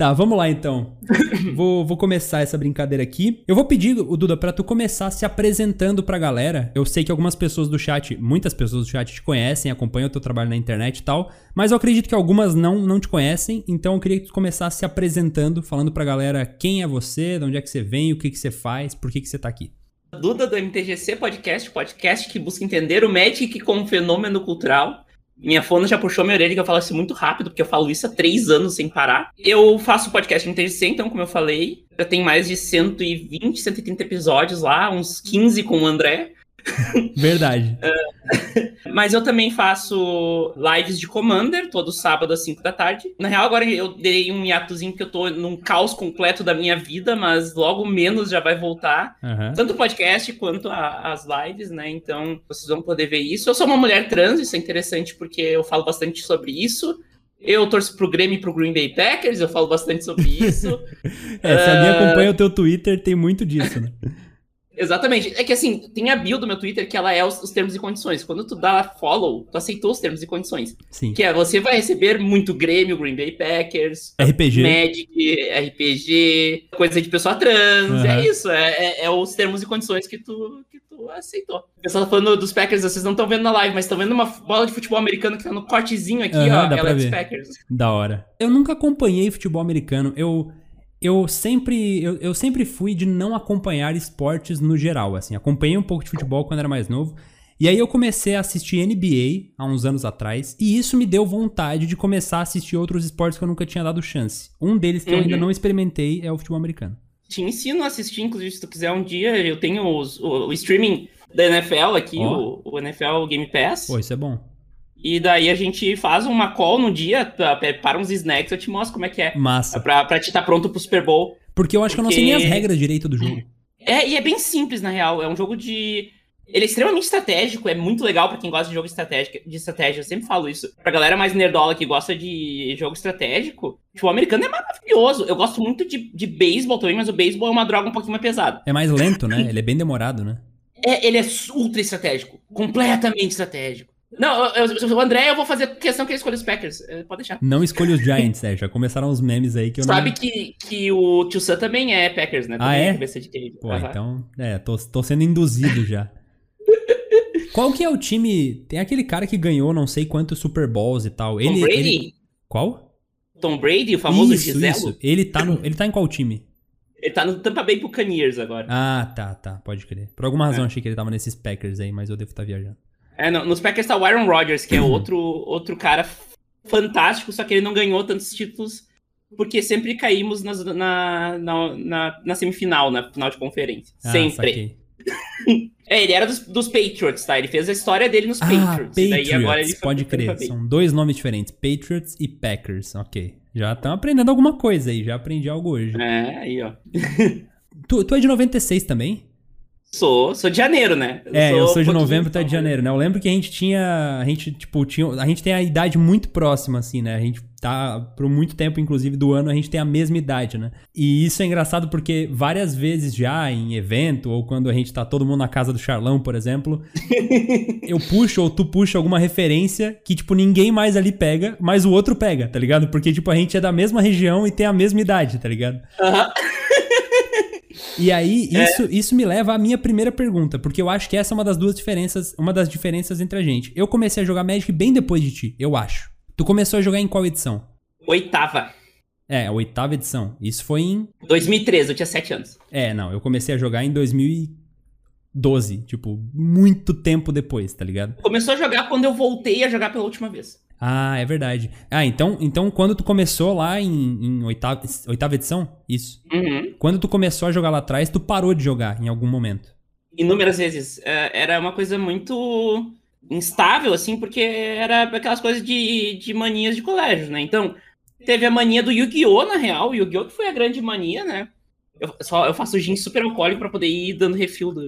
Tá, vamos lá então. vou, vou começar essa brincadeira aqui. Eu vou pedir, o Duda, pra tu começar se apresentando pra galera. Eu sei que algumas pessoas do chat, muitas pessoas do chat te conhecem, acompanham o teu trabalho na internet e tal, mas eu acredito que algumas não, não te conhecem, então eu queria que tu começasse se apresentando, falando pra galera quem é você, de onde é que você vem, o que que você faz, por que que você tá aqui. Duda do MTGC Podcast, podcast que busca entender o Magic como fenômeno cultural. Minha fona já puxou minha orelha que eu falo isso muito rápido, porque eu falo isso há três anos sem parar. Eu faço podcast no TGC, então, como eu falei, já tem mais de 120, 130 episódios lá, uns 15 com o André. Verdade. Mas eu também faço lives de Commander, todo sábado às 5 da tarde. Na real, agora eu dei um hiatozinho que eu tô num caos completo da minha vida, mas logo menos já vai voltar. Aham. Tanto o podcast quanto a- as lives, né? Então vocês vão poder ver isso. Eu sou uma mulher trans, isso é interessante porque eu falo bastante sobre isso. Eu torço pro Grêmio e pro Green Bay Packers, eu falo bastante sobre isso. É, se alguém Ah. acompanha o teu Twitter, tem muito disso, né? Exatamente. É que assim, tem a bio do meu Twitter que ela é os, os termos e condições. Quando tu dá follow, tu aceitou os termos e condições. Sim. Que é, você vai receber muito Grêmio, Green Bay Packers, RPG. Magic, RPG, coisa de pessoa trans. Aham. É isso, é, é- é os termos e condições que tu, que tu aceitou. O pessoal tá falando dos Packers, vocês não estão vendo na live, mas estão vendo uma bola de futebol americano que tá no cortezinho aqui, Aham, ó. dá Ela é dos. Packers. Da hora. Eu nunca acompanhei futebol americano. Eu, eu sempre eu, eu sempre fui de não acompanhar esportes no geral, assim. Acompanhei um pouco de futebol quando era mais novo. E aí eu comecei a assistir NBA há uns anos atrás, e isso me deu vontade de começar a assistir outros esportes que eu nunca tinha dado chance. Um deles que eu Uhum. ainda não experimentei é o futebol americano. Te ensino a assistir, inclusive, se tu quiser um dia. Eu tenho os- o, o streaming da NFL aqui, Ó. o, o NFL Game Pass. Pô, isso é bom. E daí a gente faz uma call no dia, tá, prepara uns snacks, eu te mostro como é que é. Massa. Pra, pra te estar pronto pro Super Bowl. Porque eu acho que eu não sei nem as Porque- regras direito do jogo. É, e é bem simples, na real. É um jogo de. Ele é extremamente estratégico, é muito legal pra quem gosta de jogo estratégico, de estratégia. Eu sempre falo isso. Pra galera mais nerdola que gosta de jogo estratégico, tipo, o americano é maravilhoso. Eu gosto muito de, de beisebol também, mas o beisebol é uma droga um pouquinho mais pesada. É mais lento, né? Ele é bem demorado, né? É, ele é ultra estratégico. Completamente estratégico. Não, eu, eu- o André, eu vou fazer questão que ele escolha os Packers. É, Pode deixar. Não escolha os Giants, é. Já começaram os memes aí que eu Sabe não... que, que o Tio Sam também é Packers, né? Ah, Também é? cabeça de queijo. Pô, Aham. então, é, tô, tô sendo induzido já. Qual que é o time? Tem aquele cara que ganhou não sei quantos Super Bowls e tal. Tom Ele, Brady? ele- Qual? Tom Brady, o famoso isso, Giselo. isso. Ele tá, no, ele tá em qual time? Ele tá no Tampa Bay Buccaneers agora. Ah, tá, tá. Pode crer. Por alguma É. razão achei que ele tava nesses Packers aí, mas eu devo estar viajando. É, não, nos Packers tá o Aaron Rodgers, que é outro, outro cara fantástico, só que ele não ganhou tantos títulos porque sempre caímos nas- na, na, na, na semifinal, na final de conferência. Ah, sempre. É, ele era dos, dos Patriots, tá? Ele fez a história dele nos Ah, Patriots. daí agora Patriots. ele Pode crer. São dois nomes diferentes. Patriots e Packers. Ok. Já estão aprendendo alguma coisa aí. Já aprendi algo hoje. É, aí, ó. Tu, tu é de 96 também? Sou, sou de janeiro, né? É, eu sou de novembro, é de janeiro, né? Eu lembro que a gente tinha. A gente, tipo, tinha. A gente tem a idade muito próxima, assim, né? A gente tá. Por muito tempo, inclusive, do ano, a gente tem a mesma idade, né? E isso é engraçado porque várias vezes já em evento, ou quando a gente tá todo mundo na casa do Charlão, por exemplo, eu puxo ou tu puxa alguma referência que, tipo, ninguém mais ali pega, mas o outro pega, tá ligado? Porque, tipo, a gente é da mesma região e tem a mesma idade, tá ligado? Aham. E aí, isso, isso me leva à minha primeira pergunta, porque eu acho que essa é uma das duas diferenças, uma das diferenças entre a gente. Eu comecei a jogar Magic bem depois de ti, eu acho. Tu começou a jogar em qual edição? Oitava. É, a oitava edição. Isso foi em. 2013, eu tinha 7 anos. É, não, eu comecei a jogar em 2012, tipo, muito tempo depois, tá ligado? Começou a jogar quando eu voltei a jogar pela última vez. Ah, é verdade. Ah, então, então quando tu começou lá em, em oitava, oitava edição? Isso. Uhum. Quando tu começou a jogar lá atrás, tu parou de jogar em algum momento. Inúmeras vezes. É, Era uma coisa muito instável, assim, porque era aquelas coisas de, de manias de colégio, né? Então, teve a mania do Yu-Gi-Oh! na real. O Yu-Gi-Oh! que foi a grande mania, né? Eu, só, eu faço gin super alcoólico pra poder ir dando refil. Do...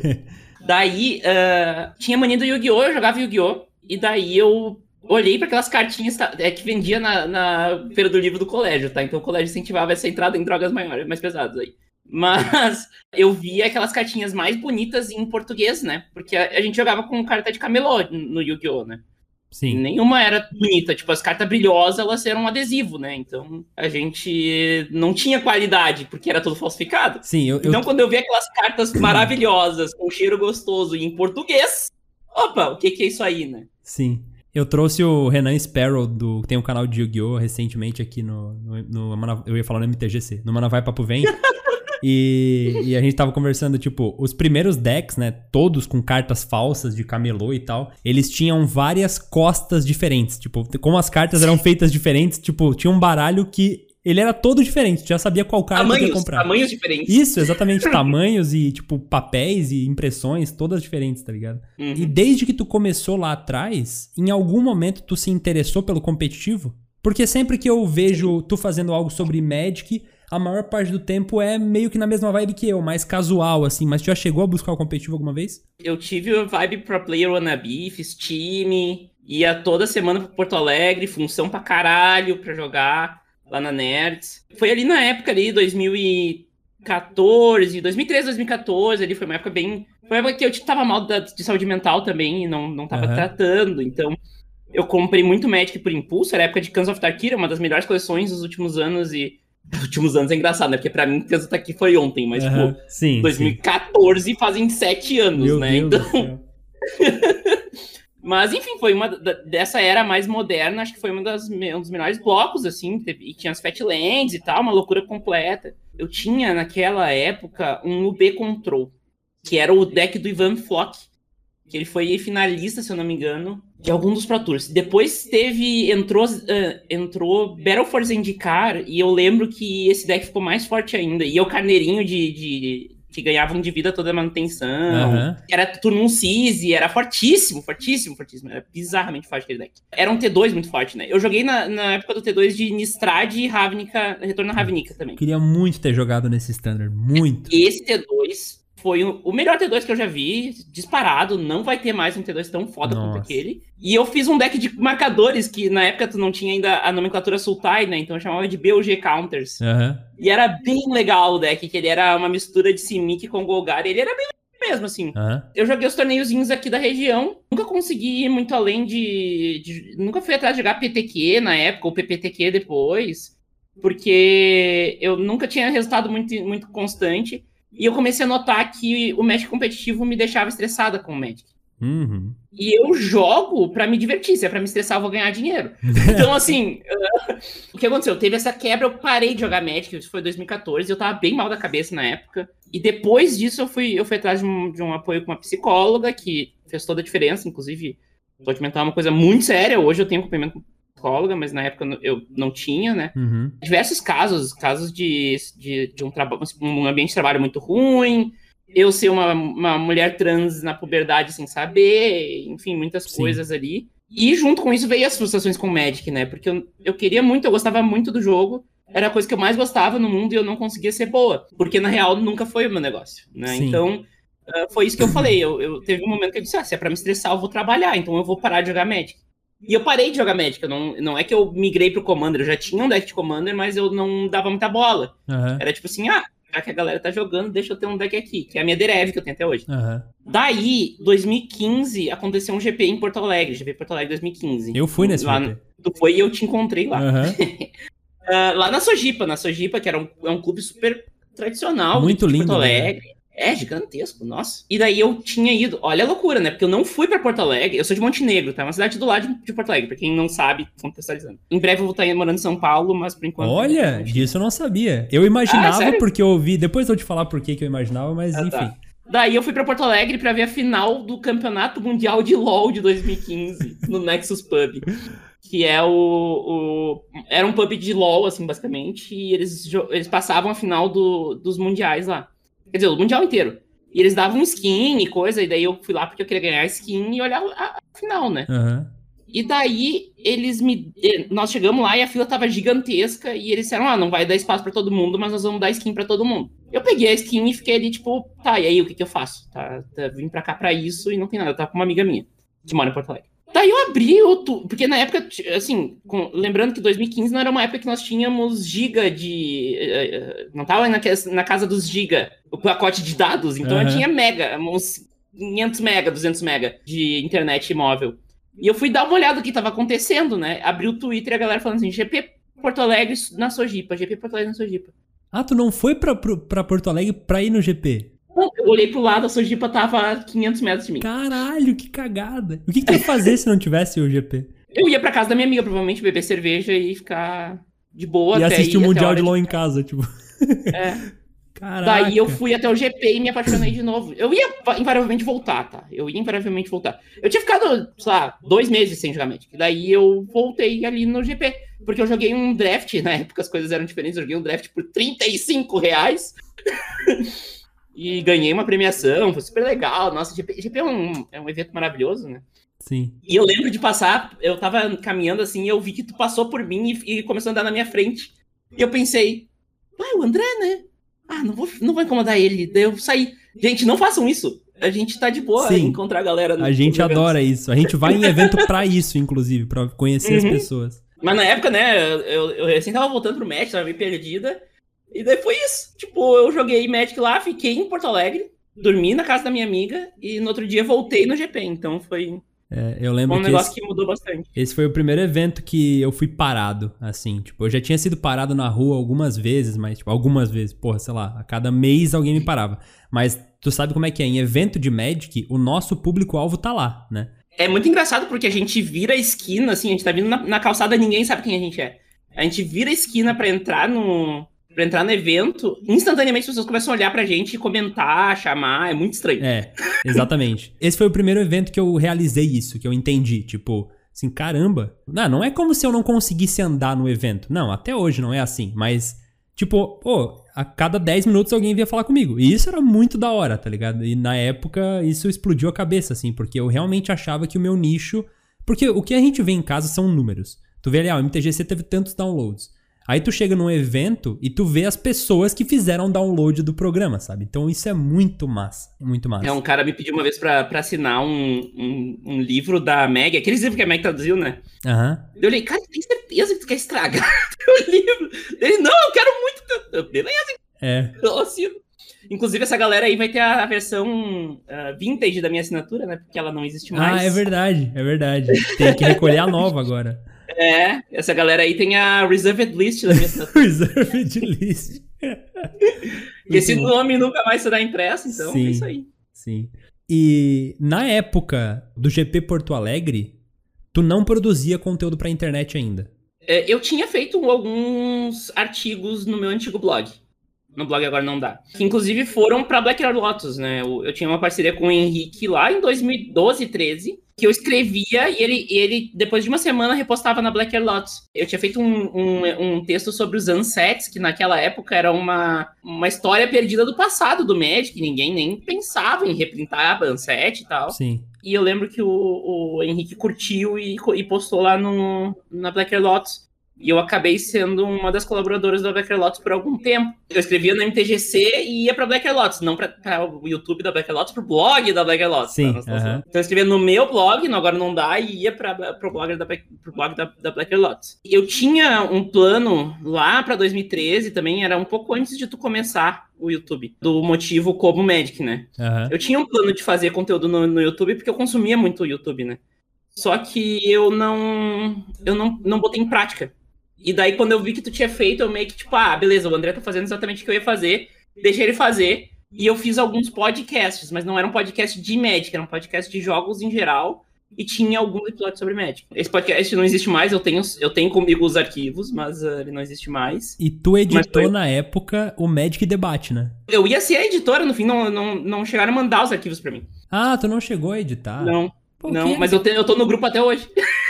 daí, ah, tinha a mania do Yu-Gi-Oh! Eu jogava Yu-Gi-Oh! E daí eu olhei para aquelas cartinhas tá, é, que vendia na, na feira do livro do colégio, tá? Então o colégio incentivava essa entrada em drogas maiores, mais pesadas aí. Mas eu via aquelas cartinhas mais bonitas em português, né? Porque a, a gente jogava com carta de camelô no Yu-Gi-Oh, né? Sim. Nenhuma era bonita. Tipo, as cartas brilhosas, elas eram um adesivo, né? Então, a gente não tinha qualidade, porque era tudo falsificado. Sim, eu, eu- Então, quando eu vi aquelas cartas maravilhosas, com cheiro gostoso e em português, opa, o que que é isso aí, né? Sim. Eu trouxe o Renan Sparrow, do, que tem um canal de Yu-Gi-Oh! recentemente aqui no, no, no Eu ia falar no MTGC, no Mana Vai Papo Vem. e, e a gente tava conversando, tipo, os primeiros decks, né? Todos com cartas falsas de camelô e tal, eles tinham várias costas diferentes. Tipo, como as cartas eram feitas diferentes, tipo, tinha um baralho que ele era todo diferente, tu já sabia qual carta tu ia Tamanhos, comprar. tamanhos diferentes. Isso, exatamente. Tamanhos e, tipo, papéis e impressões, todas diferentes, tá ligado? Uhum. E desde que tu começou lá atrás, em algum momento tu se interessou pelo competitivo? Porque sempre que eu vejo tu fazendo algo sobre Magic, a maior parte do tempo é meio que na mesma vibe que eu, mais casual, assim. Mas tu já chegou a buscar o competitivo alguma vez? Eu tive a vibe pro player wannabe, fiz time, ia toda semana pro Porto Alegre, função pra caralho pra jogar lá na Nerds. Foi ali na época ali, 2014, 2013, 2014, ali foi uma época bem... Foi uma época que eu tava mal da- de saúde mental também e não, não tava Aham. tratando, então... Eu comprei muito Magic por impulso, era a época de Cans of Tarkir, uma das melhores coleções dos últimos anos e... Dos últimos anos é engraçado, né? Porque pra mim Cans of Tarkir foi ontem, mas Aham. tipo... Sim, 2014 fazem sete anos, Meu né? Deus então. mas enfim, foi uma da- dessa era mais moderna, acho que foi uma das, um dos melhores blocos, assim, e tinha as Fatlands e tal, uma loucura completa. Eu tinha, naquela época, um UB Control, que era o deck do Ivan Flock, que ele foi finalista, se eu não me engano, de algum dos Pro Tours. Depois teve, entrou, ah, entrou Battle for Zendikar, e eu lembro que esse deck ficou mais forte ainda, e é o carneirinho de... de que ganhavam de vida toda a manutenção, Aham. era turno 1 Seize, era fortíssimo, fortíssimo, fortíssimo. Era bizarramente forte aquele deck. Era um T2 muito forte, né? Eu joguei na, na época do T2 de Nistrad e Ravnica, Retorno a Ravnica também. Queria muito ter jogado nesse standard. Muito. Esse T2 foi o, melhor T2 que eu já vi, disparado. Não vai ter mais um T2 tão foda quanto Nossa. aquele. E eu fiz um deck de marcadores, que na época tu não tinha ainda a nomenclatura Sultai, né? Então eu chamava de BOG Counters. Aham. E era bem legal o deck, que ele era uma mistura de Simic com Golgar. E ele era bem legal mesmo, assim. Aham. Eu joguei os torneiozinhos aqui da região. Nunca consegui ir muito além de. de- nunca fui atrás de jogar PTQ na época, ou PPTQ depois. Porque eu nunca tinha resultado muito, muito constante. E eu comecei a notar que o Magic competitivo me deixava estressada com o Magic. Uhum. E eu jogo pra me divertir. Se é pra me estressar, eu vou ganhar dinheiro. Então, assim, o que aconteceu? Teve essa quebra, eu parei de jogar Magic, isso foi 2014, eu tava bem mal da cabeça na época. E depois disso, eu fui, eu fui atrás de um, de um apoio com uma psicóloga, que fez toda a diferença, inclusive, vou te comentar uma coisa muito séria. Hoje eu tenho acompanhamento com psicóloga, mas na época eu não- tinha, né? Uhum. diversos casos, casos de, de, de um, um ambiente de trabalho muito ruim, eu ser uma, uma mulher trans na puberdade sem saber, enfim, muitas Sim. coisas ali. E junto com isso veio as frustrações com o Magic, né? Porque eu, eu queria muito, eu gostava muito do jogo, era a coisa que eu mais gostava no mundo e eu não conseguia ser boa, porque na real nunca foi o meu negócio, né? Sim. Então, ah, foi isso que eu falei. Eu, eu teve um momento que eu disse: ah, se é pra me estressar, eu vou trabalhar, então eu vou parar de jogar Magic. E eu parei de jogar Magic. Não, não é que eu migrei pro Commander, eu já tinha um deck de Commander, mas eu não dava muita bola. Aham. Era tipo assim, ah, já que a galera tá jogando, deixa eu ter um deck aqui, que é a minha Derev que eu tenho até hoje. Aham. Daí, 2015, aconteceu um GP em Porto Alegre, GP Porto Alegre 2015. Eu fui nesse lá, GP. Tu foi e eu te encontrei lá. Aham. Ah, lá na Sojipa, na Sojipa, que era um, é um clube super tradicional. Muito lindo, Porto né? É, gigantesco, nossa. E daí eu tinha ido, olha a loucura, né? Porque eu não fui pra Porto Alegre, eu sou de Montenegro, tá? Uma cidade do lado de, de Porto Alegre, pra quem não sabe, contextualizando. Em breve eu vou estar morando em São Paulo, mas por enquanto... Olha, disso eu não sabia. Eu imaginava Ah, porque eu ouvi. Depois eu vou te falar por que eu imaginava, mas Ah, enfim. tá. Daí eu fui pra Porto Alegre pra ver a final do Campeonato Mundial de LoL de 2015, no Nexus Pub. Que é o, o- Era um pub de LoL, assim, basicamente, e eles, eles passavam a final do- dos mundiais lá. Quer dizer, o mundial inteiro. E eles davam skin e coisa, e daí eu fui lá porque eu queria ganhar skin e olhar a, a final, né? Aham. E daí eles me. eh, Nós chegamos lá e a fila tava gigantesca e eles disseram: ah, não vai dar espaço pra todo mundo, mas nós vamos dar skin pra todo mundo. Eu peguei a skin e fiquei ali, tipo, tá, e aí o que, que eu faço? Tá, tá, vim pra cá pra isso e não tem nada. Eu tava com uma amiga minha, que mora em Porto Alegre. Daí eu abri o. tu- Porque na época, assim, com- lembrando que 2015 não era uma época que nós tínhamos giga de. eh, eh, Não tava na, na casa dos giga, o pacote de dados. Então eu Aham. tinha mega, uns 500 mega, 200 mega de internet móvel. E eu fui dar uma olhada no que tava acontecendo, né? Abri o Twitter e a galera falando assim, GP Porto Alegre na Sojipa, GP Porto Alegre na Sojipa. Ah, tu não foi pra, pra Porto Alegre pra ir no GP? Eu olhei pro lado, a Sojipa tava a 500 metros de mim. Caralho, que cagada. O que, que tu ia fazer se não tivesse o GP? Eu ia pra casa da minha amiga, provavelmente beber cerveja e ficar de boa. E assistir o Mundial de LoL em casa, tipo. É. Caraca. Daí eu fui até o GP e me apaixonei de novo. Eu ia invariavelmente voltar, tá? Eu ia invariavelmente voltar. Eu tinha ficado, sei lá, dois meses sem jogar Magic. Daí eu voltei ali no GP. Porque eu joguei um draft, na época as coisas eram diferentes. Eu joguei um draft por 35 reais. e ganhei uma premiação, foi super legal. Nossa, GP, GP é, um, é um evento maravilhoso, né? Sim. E eu lembro de passar, eu tava caminhando assim e eu vi que tu passou por mim e, e começou a andar na minha frente. E eu pensei, vai, o André, né? Ah, não vou, não vou incomodar ele. Daí eu saí. Gente, não façam isso. A gente tá de boa Sim. encontrar a galera. A gente adora isso. A gente vai em evento pra isso, inclusive, pra conhecer Uhum. as pessoas. Mas na época, né, eu, eu recém tava voltando pro Magic, tava meio perdida. E daí foi isso. Tipo, eu joguei Magic lá, fiquei em Porto Alegre, dormi na casa da minha amiga e no outro dia voltei no GP. Então foi É, eu lembro um que negócio esse, que mudou bastante. esse foi o primeiro evento que eu fui parado, assim. Tipo, eu já tinha sido parado na rua algumas vezes, mas, tipo, algumas vezes. Porra, sei lá, a cada mês alguém me parava. Mas tu sabe como é que é? Em evento de Magic, o nosso público-alvo tá lá, né? É muito engraçado porque a gente vira a esquina, assim, a gente tá vindo na, na calçada ninguém sabe quem a gente é. A gente vira a esquina pra entrar no. Pra entrar no evento, instantaneamente as pessoas começam a olhar pra gente, comentar, chamar, é muito estranho. É, exatamente. Esse foi o primeiro evento que eu realizei isso, que eu entendi. Tipo, assim, caramba. Não, não é como se eu não conseguisse andar no evento. Não, até hoje não é assim. Mas, tipo, pô, a cada 10 minutos alguém vinha falar comigo. E isso era muito da hora, tá ligado? E na época isso explodiu a cabeça, assim, porque eu realmente achava que o meu nicho. Porque o que a gente vê em casa são números. Tu vê ali, ah, o MTGC teve tantos downloads. Aí tu chega num evento e tu vê as pessoas que fizeram download do programa, sabe? Então isso é muito massa. Muito massa. É, um cara me pediu uma vez pra, pra assinar um, um, um livro da Meg, aqueles livros que a Meg traduziu, né? Aham. Eu olhei, cara, tem certeza que tu quer estragar o livro? Ele, não, eu quero muito. Beleza, É. eu assino. Inclusive, essa galera aí vai ter a versão ah, vintage da minha assinatura, né? Porque ela não existe mais. Ah, é verdade, é verdade. Tem que recolher a nova agora. É, essa galera aí tem a Reserved List da minha assinatura. Reserved list. esse Muito bom. nome nunca mais será impresso, então Sim. é isso aí. Sim. E na época do GP Porto Alegre, tu não produzia conteúdo pra internet ainda. É, eu tinha feito alguns artigos no meu antigo blog. No blog agora não dá. Que inclusive foram pra Black Lotus, né? Eu, eu tinha uma parceria com o Henrique lá em 2012, 13, que eu escrevia e ele, ele depois de uma semana, repostava na Black Air Lotus. Eu tinha feito um, um, um texto sobre os Unsets, que naquela época era uma, uma história perdida do passado do Magic, ninguém nem pensava em reprintar Unset e tal. Sim. E eu lembro que o, o Henrique curtiu e, e postou lá no, na Black Air Lotus. E eu acabei sendo uma das colaboradoras da Black Air Lotus por algum tempo. Eu escrevia no MTGC e ia pra Black Air Lotus, não pra, pra o YouTube da Black Air Lotus, pro blog da Black Air Lotus. Sim, tá? Estamos aham. falando. Então eu escrevia no meu blog, no agora não dá, e ia pra, pro blog, da, pro blog da, da Lotus. Eu tinha um plano lá pra 2013 também, era um pouco antes de tu começar o YouTube, do motivo como Magic, né? Eu tinha um plano de fazer conteúdo no, no YouTube porque eu consumia muito o YouTube, né? Só que eu não eu não, não botei em prática. E daí quando eu vi que tu tinha feito, eu meio que tipo, ah, beleza, o André tá fazendo exatamente o que eu ia fazer, deixei ele fazer. E eu fiz alguns podcasts, mas não era um podcast de Magic, era um podcast de jogos em geral. E tinha alguns episódios sobre Magic. Esse podcast não existe mais, eu tenho, eu tenho comigo os arquivos, mas ah, ele não existe mais. E tu editou foi- na época o Magic Debate, né? Eu ia ser a editora, no fim, não, não, não chegaram a mandar os arquivos pra mim. Ah, tu não chegou a editar? Não, Pô, não, mas eu, te- eu tô no grupo até hoje.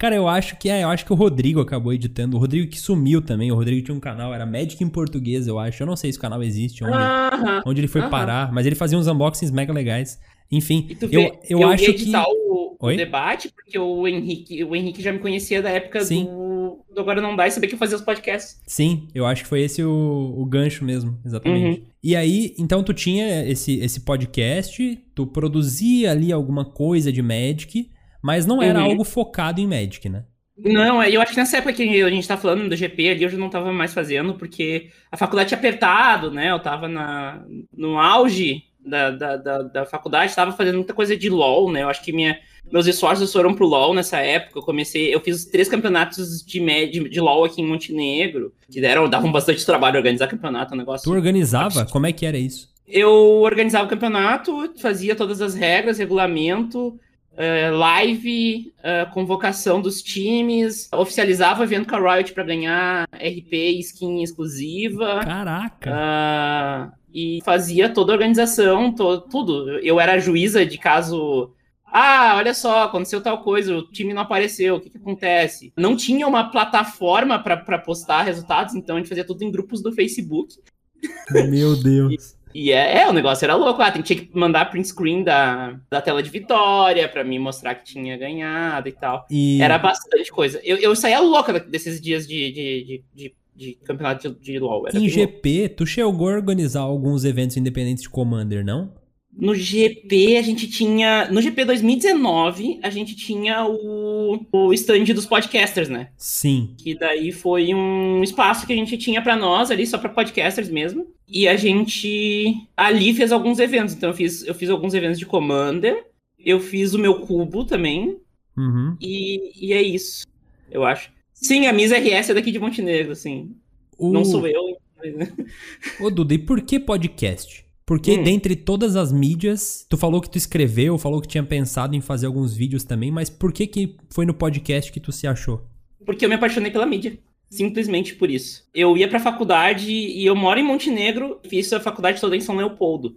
Cara, eu acho que é, eu acho que o Rodrigo acabou editando. O Rodrigo que sumiu também. O Rodrigo tinha um canal, era Magic em português, eu acho. Eu não sei se o canal existe, onde, onde ele foi parar, mas ele fazia uns unboxings mega legais. Enfim, tu eu, vê, eu, eu, acho ia que. editar o, o Oi? debate, porque o Henrique, o Henrique já me conhecia da época Sim. do, do Agora Não Dá e sabia que eu fazia os podcasts. Sim, eu acho que foi esse o, o gancho mesmo, exatamente. Uhum. E aí, então tu tinha esse, esse podcast, tu produzia ali alguma coisa de Magic, mas não era Uhum. algo focado em Magic, né? Não, eu acho que nessa época que a gente tá falando do GP ali, eu já não tava mais fazendo, porque a faculdade tinha apertado, né? Eu tava na, no auge da, da, da, da faculdade, estava fazendo muita coisa de LOL, né? Eu acho que minha, meus esforços foram pro LoL nessa época. Eu comecei, eu fiz três campeonatos de, de, de LoL aqui em Montenegro, que deram, davam bastante trabalho organizar campeonato, um negócio. Tu organizava? Como é que era isso? Eu organizava o campeonato, fazia todas as regras, regulamento, uh, live, uh, convocação dos times, oficializava o evento com a Riot para ganhar RP e skin exclusiva. Caraca! Uh, e fazia toda a organização, to tudo. Eu era juíza de caso ah, olha só, aconteceu tal coisa, o time não apareceu, o que, que acontece? Não tinha uma plataforma para postar resultados, então a gente fazia tudo em grupos do Facebook. Meu Deus. E, é, é, o negócio era louco. Ah, tinha que mandar print screen da, da tela de vitória para me mostrar que tinha ganhado e tal. E... Era bastante coisa. Eu, eu saía louca desses dias de, de, de, de campeonato de, de LoL. Era em GP, tu chegou a organizar alguns eventos independentes de Commander, não? No GP a gente tinha. No GP 2019, a gente tinha o, o stand dos podcasters, né? Sim. Que daí foi um espaço que a gente tinha para nós ali, só para podcasters mesmo. E a gente ali fez alguns eventos. Então eu fiz, eu fiz alguns eventos de Commander. Eu fiz o meu cubo também. Uhum. E, e é isso, eu acho. Sim, a Miss RS é daqui de Montenegro, assim. O... Não sou eu. Mas... Ô, Duda, e por que podcast? Porque hum. dentre todas as mídias, tu falou que tu escreveu, falou que tinha pensado em fazer alguns vídeos também, mas por que que foi no podcast que tu se achou? Porque eu me apaixonei pela mídia. Simplesmente por isso. Eu ia pra faculdade e eu moro em Montenegro, fiz a faculdade toda em São Leopoldo.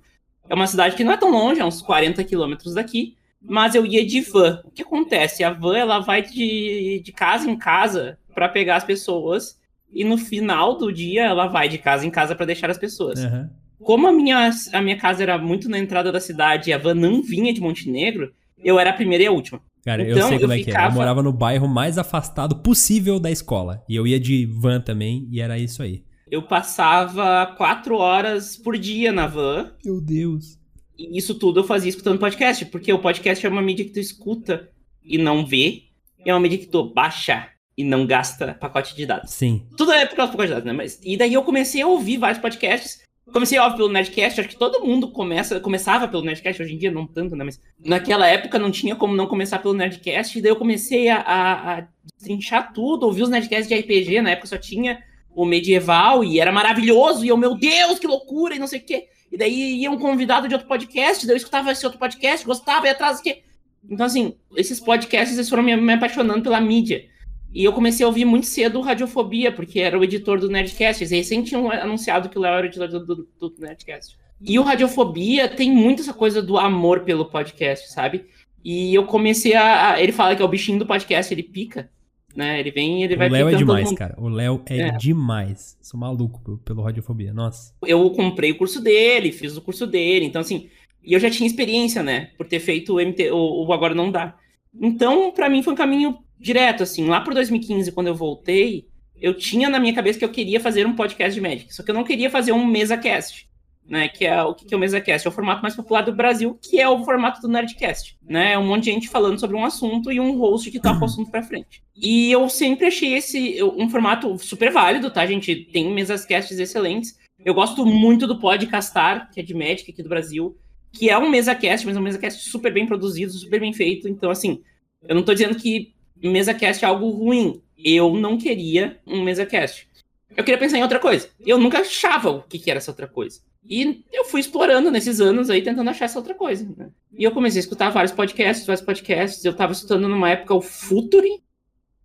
É uma cidade que não é tão longe, é uns 40 quilômetros daqui, mas eu ia de van. O que acontece? A van ela vai de, de casa em casa para pegar as pessoas e no final do dia ela vai de casa em casa para deixar as pessoas. Uhum como a minha, a minha casa era muito na entrada da cidade e a van não vinha de Montenegro, eu era a primeira e a última. Cara, então, eu sei como eu é ficava... que é. Eu morava no bairro mais afastado possível da escola. E eu ia de van também, e era isso aí. Eu passava quatro horas por dia na van. Meu Deus. E isso tudo eu fazia escutando podcast, porque o podcast é uma mídia que tu escuta e não vê. E é uma mídia que tu baixa e não gasta pacote de dados. Sim. Tudo é por causa do pacote de dados, né? Mas, e daí eu comecei a ouvir vários podcasts Comecei, óbvio, pelo Nerdcast, acho que todo mundo começa, começava pelo Nerdcast, hoje em dia não tanto, né? Mas naquela época não tinha como não começar pelo Nerdcast, e daí eu comecei a, a, a trinchar tudo, ouvir os Nerdcasts de RPG, na época só tinha o medieval, e era maravilhoso, e eu, meu Deus, que loucura, e não sei o quê. E daí ia um convidado de outro podcast, daí eu escutava esse outro podcast, gostava, e atrás do quê. Então, assim, esses podcasts eles foram me, me apaixonando pela mídia. E eu comecei a ouvir muito cedo Radiofobia, porque era o editor do Nerdcast. Eles recém tinham anunciado que o Léo era o editor do, do, do, Nerdcast. E o Radiofobia tem muito essa coisa do amor pelo podcast, sabe? E eu comecei a. Ele fala que é o bichinho do podcast, ele pica. Né? Ele vem ele vai O Léo é demais, cara. O Léo é, é, demais. Sou maluco pelo Radiofobia, nossa. Eu comprei o curso dele, fiz o curso dele, então assim. E eu já tinha experiência, né? Por ter feito o MT, o, o Agora Não Dá. Então, para mim, foi um caminho direto, assim. Lá por 2015, quando eu voltei, eu tinha na minha cabeça que eu queria fazer um podcast de Magic. Só que eu não queria fazer um mesa cast, né? Que é o que é o mesa cast? É o formato mais popular do Brasil, que é o formato do Nerdcast, né? É um monte de gente falando sobre um assunto e um host que toca o assunto para frente. E eu sempre achei esse um formato super válido, tá, gente? Tem mesas casts excelentes. Eu gosto muito do Podcastar, que é de Magic aqui do Brasil, que é um mesa cast, mas é um mesa cast super bem produzido, super bem feito. Então, assim, eu não tô dizendo que mesa cast é algo ruim. Eu não queria um mesa cast. Eu queria pensar em outra coisa. Eu nunca achava o que, que era essa outra coisa. E eu fui explorando nesses anos aí, tentando achar essa outra coisa. Né? E eu comecei a escutar vários podcasts, vários podcasts. Eu tava escutando numa época o Futuri,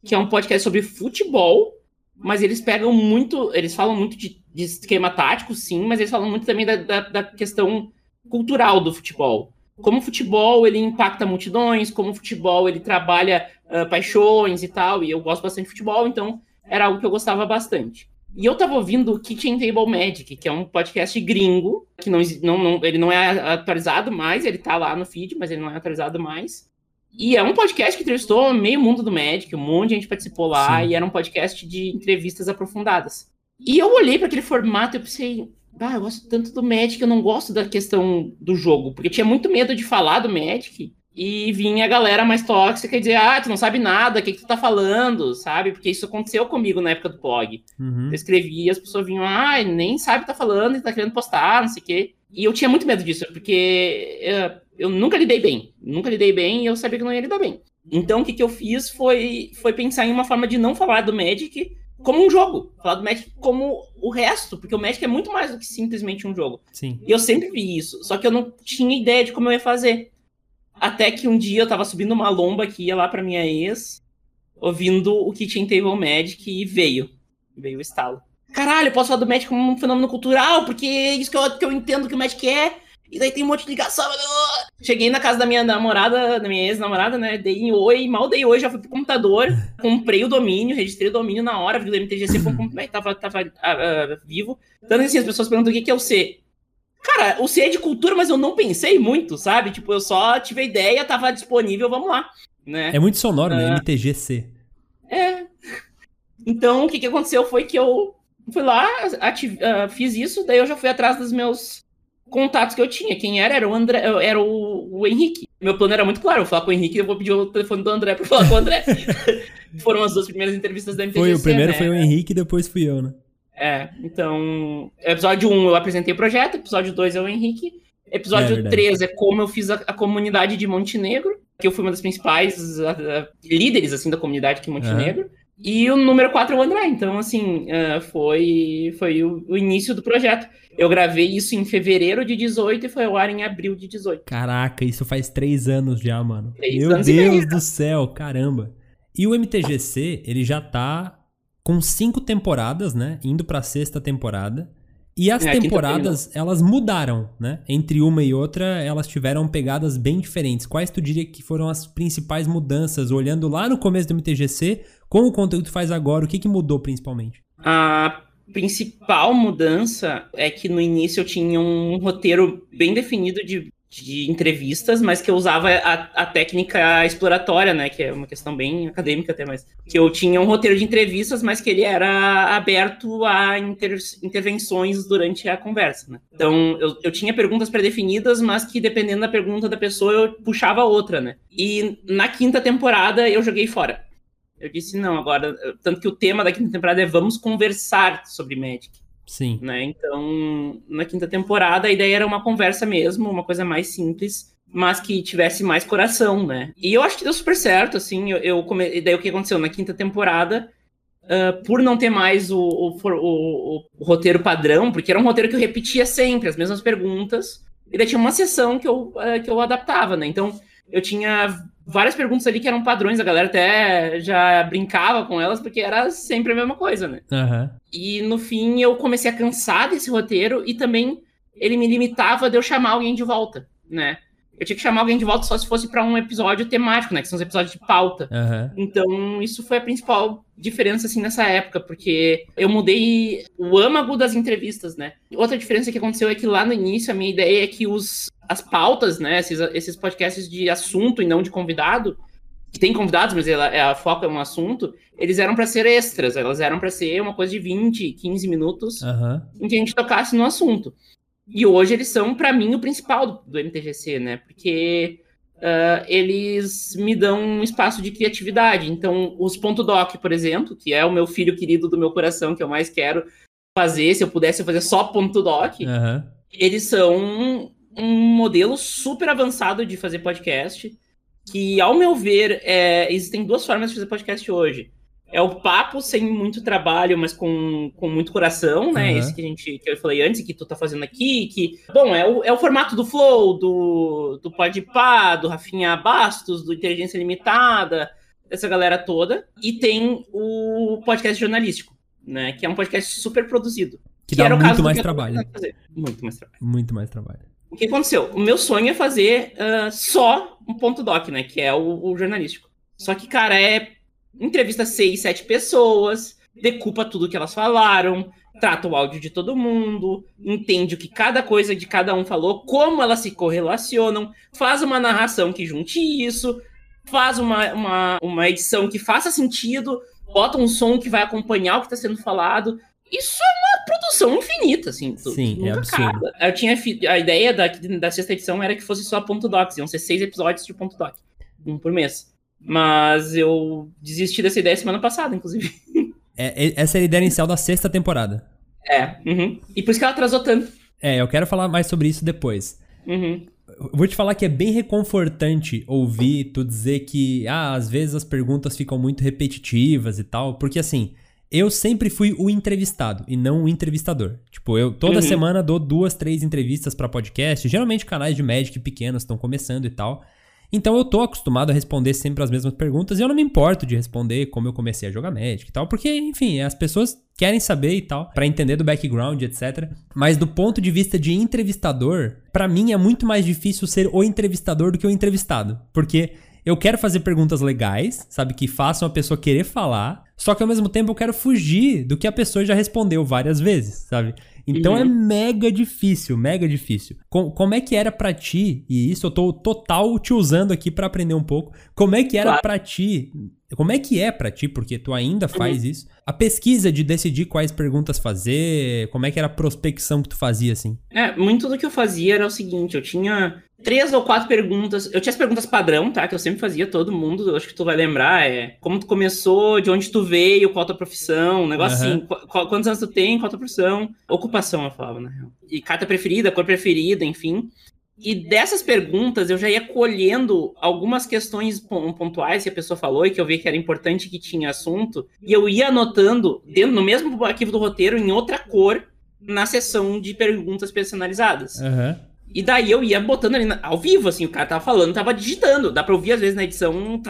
que é um podcast sobre futebol, mas eles pegam muito. Eles falam muito de, de esquema tático, sim, mas eles falam muito também da, da, da questão cultural do futebol como o futebol ele impacta multidões, como o futebol ele trabalha uh, paixões e tal, e eu gosto bastante de futebol, então era algo que eu gostava bastante. E eu tava ouvindo o Kitchen Table Magic, que é um podcast gringo, que não, não, não, ele não é atualizado mais, ele tá lá no feed, mas ele não é atualizado mais. E é um podcast que entrevistou meio mundo do Magic, um monte de gente participou lá, Sim. e era um podcast de entrevistas aprofundadas. E eu olhei para aquele formato e pensei, ah, eu gosto tanto do Magic, eu não gosto da questão do jogo, porque tinha muito medo de falar do Magic e vinha a galera mais tóxica e dizer, ah, tu não sabe nada, o que, que tu tá falando, sabe? Porque isso aconteceu comigo na época do blog. Uhum. Eu escrevi e as pessoas vinham, ah, nem sabe o que tá falando, e tá querendo postar, não sei o quê. E eu tinha muito medo disso, porque eu, eu nunca lidei bem. Nunca lidei bem e eu sabia que não ia lidar bem. Então, o que, que eu fiz foi, foi pensar em uma forma de não falar do Magic como um jogo. Falar do Magic como o resto, porque o Magic é muito mais do que simplesmente um jogo. Sim. E eu sempre vi isso, só que eu não tinha ideia de como eu ia fazer. Até que um dia eu tava subindo uma lomba que ia lá pra minha ex, ouvindo o Kitchen Table Magic e veio. Veio o estalo. Caralho, eu posso falar do Magic como um fenômeno cultural, porque é isso que eu, que eu entendo que o Magic é. E daí tem um monte de ligação. Cheguei na casa da minha namorada, da minha ex-namorada, né? Dei oi, mal dei oi, já fui pro computador, comprei o domínio, registrei o domínio na hora, vi o MTGC, tava, tava uh, vivo. Tanto assim, as pessoas perguntam o que, que é o C. Cara, o C é de cultura, mas eu não pensei muito, sabe? Tipo, eu só tive a ideia, tava disponível, vamos lá. Né? É muito sonoro, né? Uh, ah. MTGC. É. Então, o que, que aconteceu foi que eu fui lá, ativ... uh, fiz isso, daí eu já fui atrás dos meus contatos que eu tinha. Quem era? Era o André, era o, o Henrique. Meu plano era muito claro, eu vou falar com o Henrique e eu vou pedir o telefone do André pra falar com o André. Foram as duas primeiras entrevistas da MTGC, Foi, o primeiro né? foi o Henrique e depois fui eu, né? É, então, episódio 1 eu apresentei o projeto, episódio 2 é o Henrique, episódio é 3 é como eu fiz a, a, comunidade de Montenegro, que eu fui uma das principais a, a, líderes, assim, da comunidade aqui em Montenegro. Uhum. E o número 4 é o André, então, assim, uh, foi, foi o, o, início do projeto. Eu gravei isso em fevereiro de 18 e foi ao ar em abril de 18. Caraca, isso faz três anos já, mano. Três Meu Deus do céu, caramba. E o MTGC, ele já tá com cinco temporadas, né? Indo pra sexta temporada. E as é, temporadas, elas mudaram, né? Entre uma e outra, elas tiveram pegadas bem diferentes. Quais tu diria que foram as principais mudanças, olhando lá no começo do MTGC, com o conteúdo que faz agora, o que, que mudou principalmente? A principal mudança é que no início eu tinha um roteiro bem definido de de entrevistas, mas que eu usava a, a, técnica exploratória, né? Que é uma questão bem acadêmica até, mas que eu tinha um roteiro de entrevistas, mas que ele era aberto a inter, intervenções durante a conversa, né? Então, eu, eu tinha perguntas pré-definidas, mas que dependendo da pergunta da pessoa, eu puxava outra, né? E na quinta temporada eu joguei fora. Eu disse, não, agora, tanto que o tema da quinta temporada é vamos conversar sobre Magic. Sim. Né? Então, na quinta temporada, a ideia era uma conversa mesmo, uma coisa mais simples, mas que tivesse mais coração, né? E eu acho que deu super certo, assim. Eu, eu come... Daí o que aconteceu? Na quinta temporada, uh, por não ter mais o, o, o, o, roteiro padrão, porque era um roteiro que eu repetia sempre, as mesmas perguntas, e daí tinha uma sessão que eu, uh, que eu adaptava, né? Então, eu tinha várias perguntas ali que eram padrões, a galera até já brincava com elas, porque era sempre a mesma coisa, né? Uhum. E no fim eu comecei a cansar desse roteiro e também ele me limitava de eu chamar alguém de volta, né? Eu tinha que chamar alguém de volta só se fosse para um episódio temático, né? Que são os episódios de pauta. Uhum. Então, isso foi a principal diferença, assim, nessa época, porque eu mudei o âmago das entrevistas, né? Outra diferença que aconteceu é que lá no início a minha ideia é que os, as pautas, né? Esses, esses podcasts de assunto e não de convidado, que tem convidados, mas ela, a foca é um assunto, eles eram para ser extras, elas eram para ser uma coisa de 20, 15 minutos uhum. em que a gente tocasse no assunto. E hoje eles são, para mim, o principal do, do MTGC, né? Porque uh, eles me dão um espaço de criatividade. Então, os ponto doc, por exemplo, que é o meu filho querido do meu coração, que eu mais quero fazer, se eu pudesse fazer só ponto doc, uhum. eles são um modelo super avançado de fazer podcast. Que, ao meu ver, é, existem duas formas de fazer podcast hoje é o papo sem muito trabalho, mas com, com muito coração, né? Uhum. Esse que a gente que eu falei antes, que tu tá fazendo aqui, que bom, é o, é o formato do Flow, do do Podpah, do Rafinha Bastos, do Inteligência Limitada, dessa galera toda, e tem o podcast jornalístico, né, que é um podcast super produzido. Que, que dá muito mais trabalho. Muito mais trabalho. Muito mais trabalho. O que aconteceu? O meu sonho é fazer uh, só um ponto doc, né, que é o, o jornalístico. Só que, cara, é entrevista seis, sete pessoas, decupa tudo que elas falaram, trata o áudio de todo mundo, entende o que cada coisa de cada um falou, como elas se correlacionam, faz uma narração que junte isso, faz uma, uma, uma edição que faça sentido, bota um som que vai acompanhar o que está sendo falado. Isso é uma opção infinita, assim. Tu, Sim, tu é absurdo. acaba. Eu tinha a ideia da, da sexta edição era que fosse só ponto docs, iam ser seis episódios de ponto doc, um por mês. Mas eu desisti dessa ideia semana passada, inclusive. É, essa é a ideia inicial da sexta temporada. É, uhum. e por isso que ela atrasou tanto. É, eu quero falar mais sobre isso depois. Uhum. Vou te falar que é bem reconfortante ouvir tu dizer que, ah, às vezes as perguntas ficam muito repetitivas e tal, porque assim, eu sempre fui o entrevistado e não o entrevistador. Tipo, eu toda Uhum. semana dou duas, três entrevistas pra podcast, geralmente canais de Magic pequenos estão começando e tal. Então eu tô acostumado a responder sempre as mesmas perguntas e eu não me importo de responder como eu comecei a jogar Magic e tal, porque, enfim, as pessoas querem saber e tal, pra entender do background, etc. Mas do ponto de vista de entrevistador, pra mim é muito mais difícil ser o entrevistador do que o entrevistado, porque eu quero fazer perguntas legais, sabe, que façam a pessoa querer falar, só que ao mesmo tempo eu quero fugir do que a pessoa já respondeu várias vezes, sabe? Então Uhum. é mega difícil, mega difícil. Com- como é que era pra ti, e isso eu tô total te usando aqui pra aprender um pouco, como é que era Claro. pra ti, como é que é pra ti, porque tu ainda faz isso, a pesquisa de decidir quais perguntas fazer, como é que era a prospecção que tu fazia, assim? É, muito do que eu fazia era o seguinte, eu tinha três ou quatro perguntas, eu tinha as perguntas padrão, tá, que eu sempre fazia, todo mundo, eu acho que tu vai lembrar, é como tu começou, de onde tu veio, qual a tua profissão, um negócio Aham. assim, qu- qual- quantos anos tu tem, qual a tua profissão, ocupação eu falava, na real. E carta preferida, cor preferida, enfim. E dessas perguntas eu já ia colhendo algumas questões pon- pontuais que a pessoa falou e que eu vi que era importante que tinha assunto, e eu ia anotando dentro no mesmo arquivo do roteiro em outra cor na seção de perguntas personalizadas. Aham. E daí eu ia botando ali na- ao vivo, assim, o cara tava falando, tava digitando. Dá pra ouvir às vezes na edição,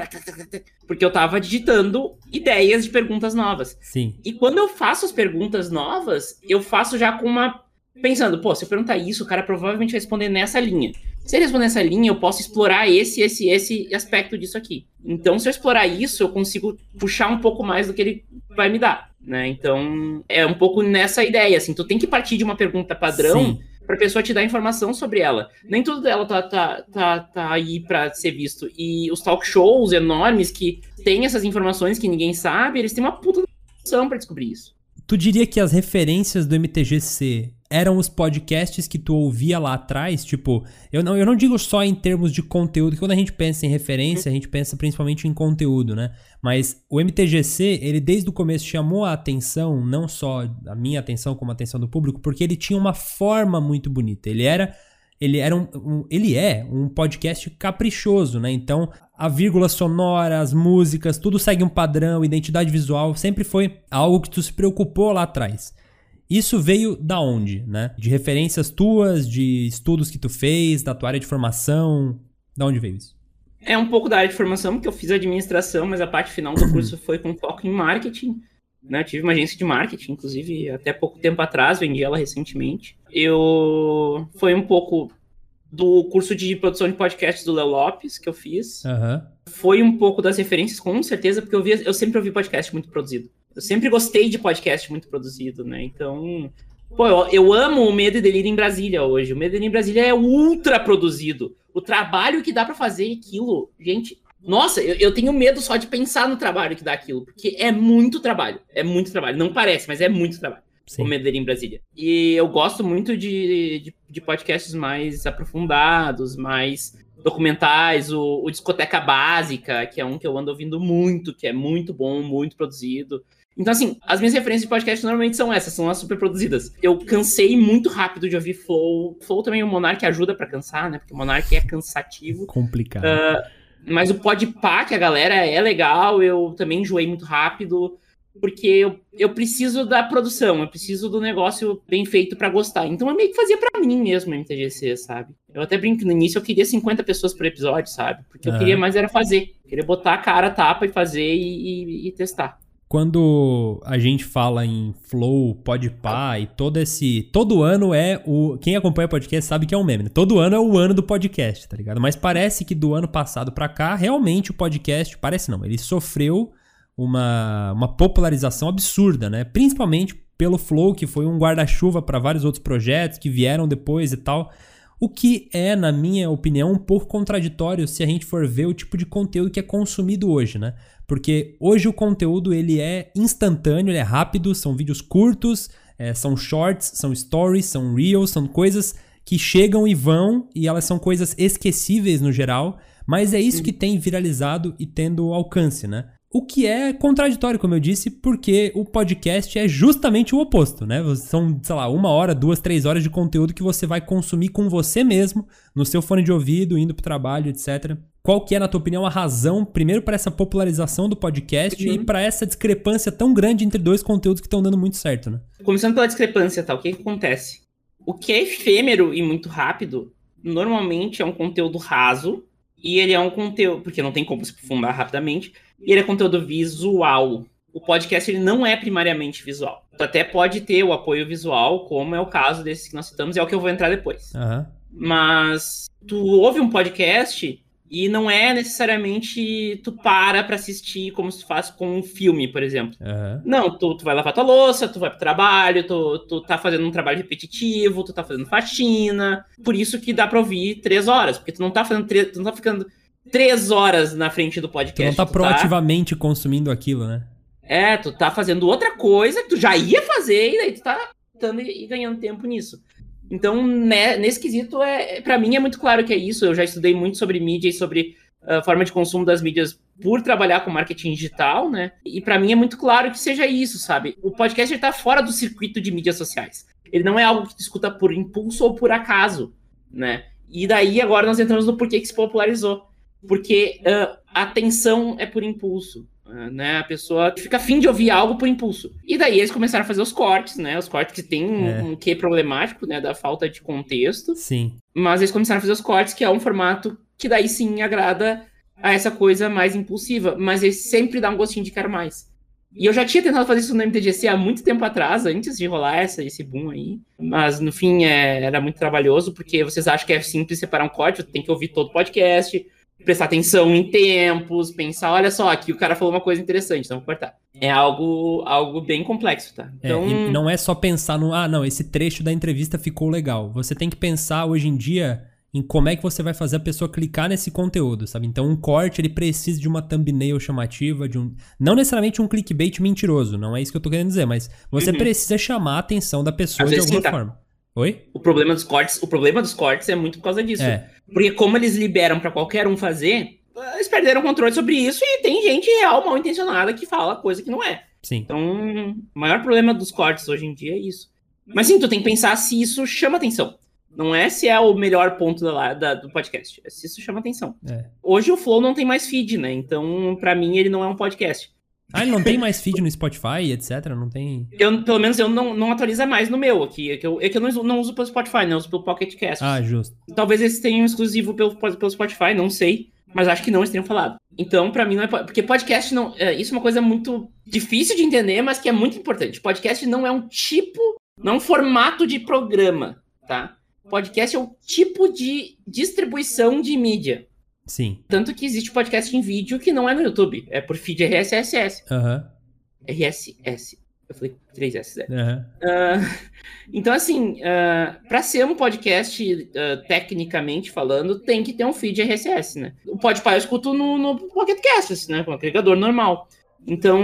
porque eu tava digitando ideias de perguntas novas. Sim. E quando eu faço as perguntas novas, eu faço já com uma. Pensando, pô, se eu perguntar isso, o cara provavelmente vai responder nessa linha. Se ele responder nessa linha, eu posso explorar esse, esse, esse aspecto disso aqui. Então, se eu explorar isso, eu consigo puxar um pouco mais do que ele vai me dar, né? Então, é um pouco nessa ideia, assim, tu tem que partir de uma pergunta padrão Sim. Pra pessoa te dar informação sobre ela. Nem tudo dela tá, tá, tá, tá aí pra ser visto. E os talk shows enormes que têm essas informações que ninguém sabe, eles têm uma puta informação pra descobrir isso. Tu diria que as referências do MTGC eram os podcasts que tu ouvia lá atrás? Tipo, eu não, eu não digo só em termos de conteúdo, que quando a gente pensa em referência, a gente pensa principalmente em conteúdo, né? Mas o MTGC, ele desde o começo chamou a atenção, não só a minha atenção como a atenção do público, porque ele tinha uma forma muito bonita. Ele era ele era um, um- ele é um podcast caprichoso, né? Então, a vírgula sonora, as músicas, tudo segue um padrão, identidade visual, sempre foi algo que tu se preocupou lá atrás. Isso veio da onde, né? De referências tuas, de estudos que tu fez, da tua área de formação, da onde veio isso? É um pouco da área de formação, porque eu fiz administração, mas a parte final do curso foi com foco em marketing. Né? Eu tive uma agência de marketing, inclusive, até pouco tempo atrás, vendi ela recentemente. Eu. Foi um pouco do curso de produção de podcasts do Léo Lopes que eu fiz. Aham. Foi um pouco das referências, com certeza, porque eu, via, eu sempre ouvi podcast muito produzido. Eu sempre gostei de podcast muito produzido, né? Então. Pô, eu, eu amo o Medo e Delírio em Brasília hoje. O Medo e Delírio em Brasília é ultra produzido. O trabalho que dá pra fazer aquilo, gente. Nossa, eu, eu tenho medo só de pensar no trabalho que dá aquilo, porque é muito trabalho. É muito trabalho. Não parece, mas é muito trabalho Sim. o Medellín em Brasília. E eu gosto muito de, de, de podcasts mais aprofundados, mais documentais, o, o Discoteca Básica, que é um que eu ando ouvindo muito, que é muito bom, muito produzido. Então, assim, as minhas referências de podcast normalmente são essas, são as super produzidas. Eu cansei muito rápido de ouvir Flow. Flow também é um Monark ajuda pra cansar, né? Porque o Monark é cansativo. Complicado. Mas o Podpah, que a galera é legal, eu também enjoei muito rápido, porque eu, eu preciso da produção, eu preciso do negócio bem feito pra gostar. Então eu meio que fazia pra mim mesmo o MTGC, sabe? Eu até brinco, no início eu queria 50 pessoas por episódio, sabe? Porque eu queria mais era fazer. Eu queria botar a cara, a tapa e fazer e, e- e testar. Quando a gente fala em flow, podpah e todo esse. Todo ano é o. Quem acompanha podcast sabe que é um meme, né? Todo ano é o ano do podcast, tá ligado? Mas parece que do ano passado pra cá, realmente o podcast. Parece não, ele sofreu uma, uma popularização absurda, né? Principalmente pelo Flow, que foi um guarda-chuva pra vários outros projetos que vieram depois e tal. O que é, na minha opinião, um pouco contraditório se a gente for ver o tipo de conteúdo que é consumido hoje, né? Porque hoje o conteúdo ele é instantâneo, ele é rápido, são vídeos curtos, É, são shorts, são stories, são reels, são coisas que chegam e vão e elas são coisas esquecíveis no geral, mas é isso que tem viralizado e tendo alcance, né? O que é contraditório, como eu disse, porque o podcast é justamente o oposto, né? São, sei lá, uma hora, duas, três horas de conteúdo que você vai consumir com você mesmo, no seu fone de ouvido, indo pro trabalho, etc. Qual que é, na tua opinião, a razão, primeiro, para essa popularização do podcast uhum. e para essa discrepância tão grande entre dois conteúdos que estão dando muito certo, né? Começando pela discrepância, tá? O que, que acontece? O que é efêmero e muito rápido, normalmente é um conteúdo raso, e ele é um conteúdo, porque não tem como se aprofundar rapidamente, e ele é conteúdo visual. O podcast ele não é primariamente visual. Tu até pode ter o apoio visual, como é o caso desse que nós citamos, e é o que eu vou entrar depois. Uhum. Mas tu ouve um podcast e não é necessariamente tu para pra assistir como se faz com um filme, por exemplo. Uhum. Não, tu, tu vai lavar tua louça, tu vai pro trabalho, tu, tu tá fazendo um trabalho repetitivo, tu tá fazendo faxina. Por isso que dá pra ouvir três horas, porque tu não tá fazendo três, tu não tá ficando três horas na frente do podcast. Tu não tá tu tá proativamente tá... consumindo aquilo, né? É, tu tá fazendo outra coisa que tu já ia fazer e daí tu tá dando e ganhando tempo nisso. Então, né, nesse quesito, é, para mim é muito claro que é isso. Eu já estudei muito sobre mídia e sobre a uh, forma de consumo das mídias por trabalhar com marketing digital, né? E para mim é muito claro que seja isso, sabe? O podcast está fora do circuito de mídias sociais. Ele não é algo que tu escuta por impulso ou por acaso, né? E daí agora nós entramos no porquê que se popularizou. Porque uh, a atenção é por impulso né? A pessoa fica afim de ouvir algo por impulso. E daí eles começaram a fazer os cortes, né? Os cortes que tem é. um, quê problemático, né? Da falta de contexto. Sim. Mas eles começaram a fazer os cortes, que é um formato que daí sim agrada a essa coisa mais impulsiva. Mas ele sempre dá um gostinho de quero mais. E eu já tinha tentado fazer isso no MTGC há muito tempo atrás, antes de rolar essa, esse boom aí. Mas, no fim, é, era muito trabalhoso, porque vocês acham que é simples separar um corte, tem que ouvir todo o podcast, prestar atenção em tempos, pensar, olha só, aqui o cara falou uma coisa interessante, então vou cortar. É algo, algo bem complexo, tá? É, então... É, não é só pensar no, ah, não, esse trecho da entrevista ficou legal. Você tem que pensar hoje em dia em como é que você vai fazer a pessoa clicar nesse conteúdo, sabe? Então um corte, ele precisa de uma thumbnail chamativa, de um... Não necessariamente um clickbait mentiroso, não é isso que eu tô querendo dizer, mas você uhum. precisa chamar a atenção da pessoa de alguma tá. forma. Oi? O problema dos cortes, o problema dos cortes é muito por causa disso. É. Porque como eles liberam para qualquer um fazer, eles perderam o controle sobre isso e tem gente real mal intencionada que fala coisa que não é. Sim. Então, o maior problema dos cortes hoje em dia é isso. Mas sim, tu tem que pensar se isso chama atenção. Não é se é o melhor ponto da, da do podcast, é se isso chama atenção. É. Hoje o Flow não tem mais feed, né? Então, para mim, ele não é um podcast. Ah, ele não tem mais feed no Spotify, etc? Não tem. Eu, pelo menos eu não, não atualiza mais no meu aqui. É que eu, é que eu não, não uso pelo Spotify, né? Eu uso pelo Pocket Cast. Ah, justo. Talvez eles tenham exclusivo pelo, pelo Spotify, não sei. Mas acho que não, eles tenham falado. Então, para mim, não é. Porque podcast não. É, isso é uma coisa muito difícil de entender, mas que é muito importante. Podcast não é um tipo. Não é um formato de programa, tá? Podcast é um tipo de distribuição de mídia. Sim. Tanto que existe podcast em vídeo que não é no YouTube, é por feed RSS. Aham. Uhum. RSS. Eu falei 3S, né? Uhum. Uh, então, assim, uh, ah, para ser um podcast, uh, tecnicamente falando, tem que ter um feed RSS, né? O Podpah eu escuto no, no Pocket Cast, assim, né? Com um agregador normal. Então,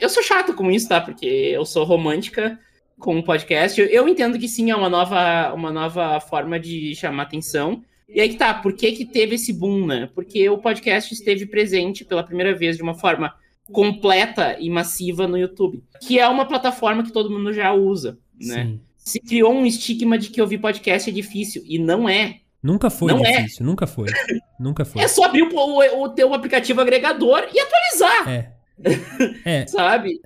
eu sou chato com isso, tá? Porque eu sou romântica com o podcast. Eu, eu entendo que sim, é uma nova, uma nova forma de chamar atenção. E aí que tá, por que que teve esse boom, né? Porque o podcast esteve presente pela primeira vez de uma forma completa e massiva no YouTube, que é uma plataforma que todo mundo já usa, né? Sim. Se criou um estigma de que ouvir podcast é difícil, e não é. Nunca foi não é. difícil, é. nunca foi. Nunca foi. É só abrir o, o, o teu aplicativo agregador e atualizar. É. é. Sabe?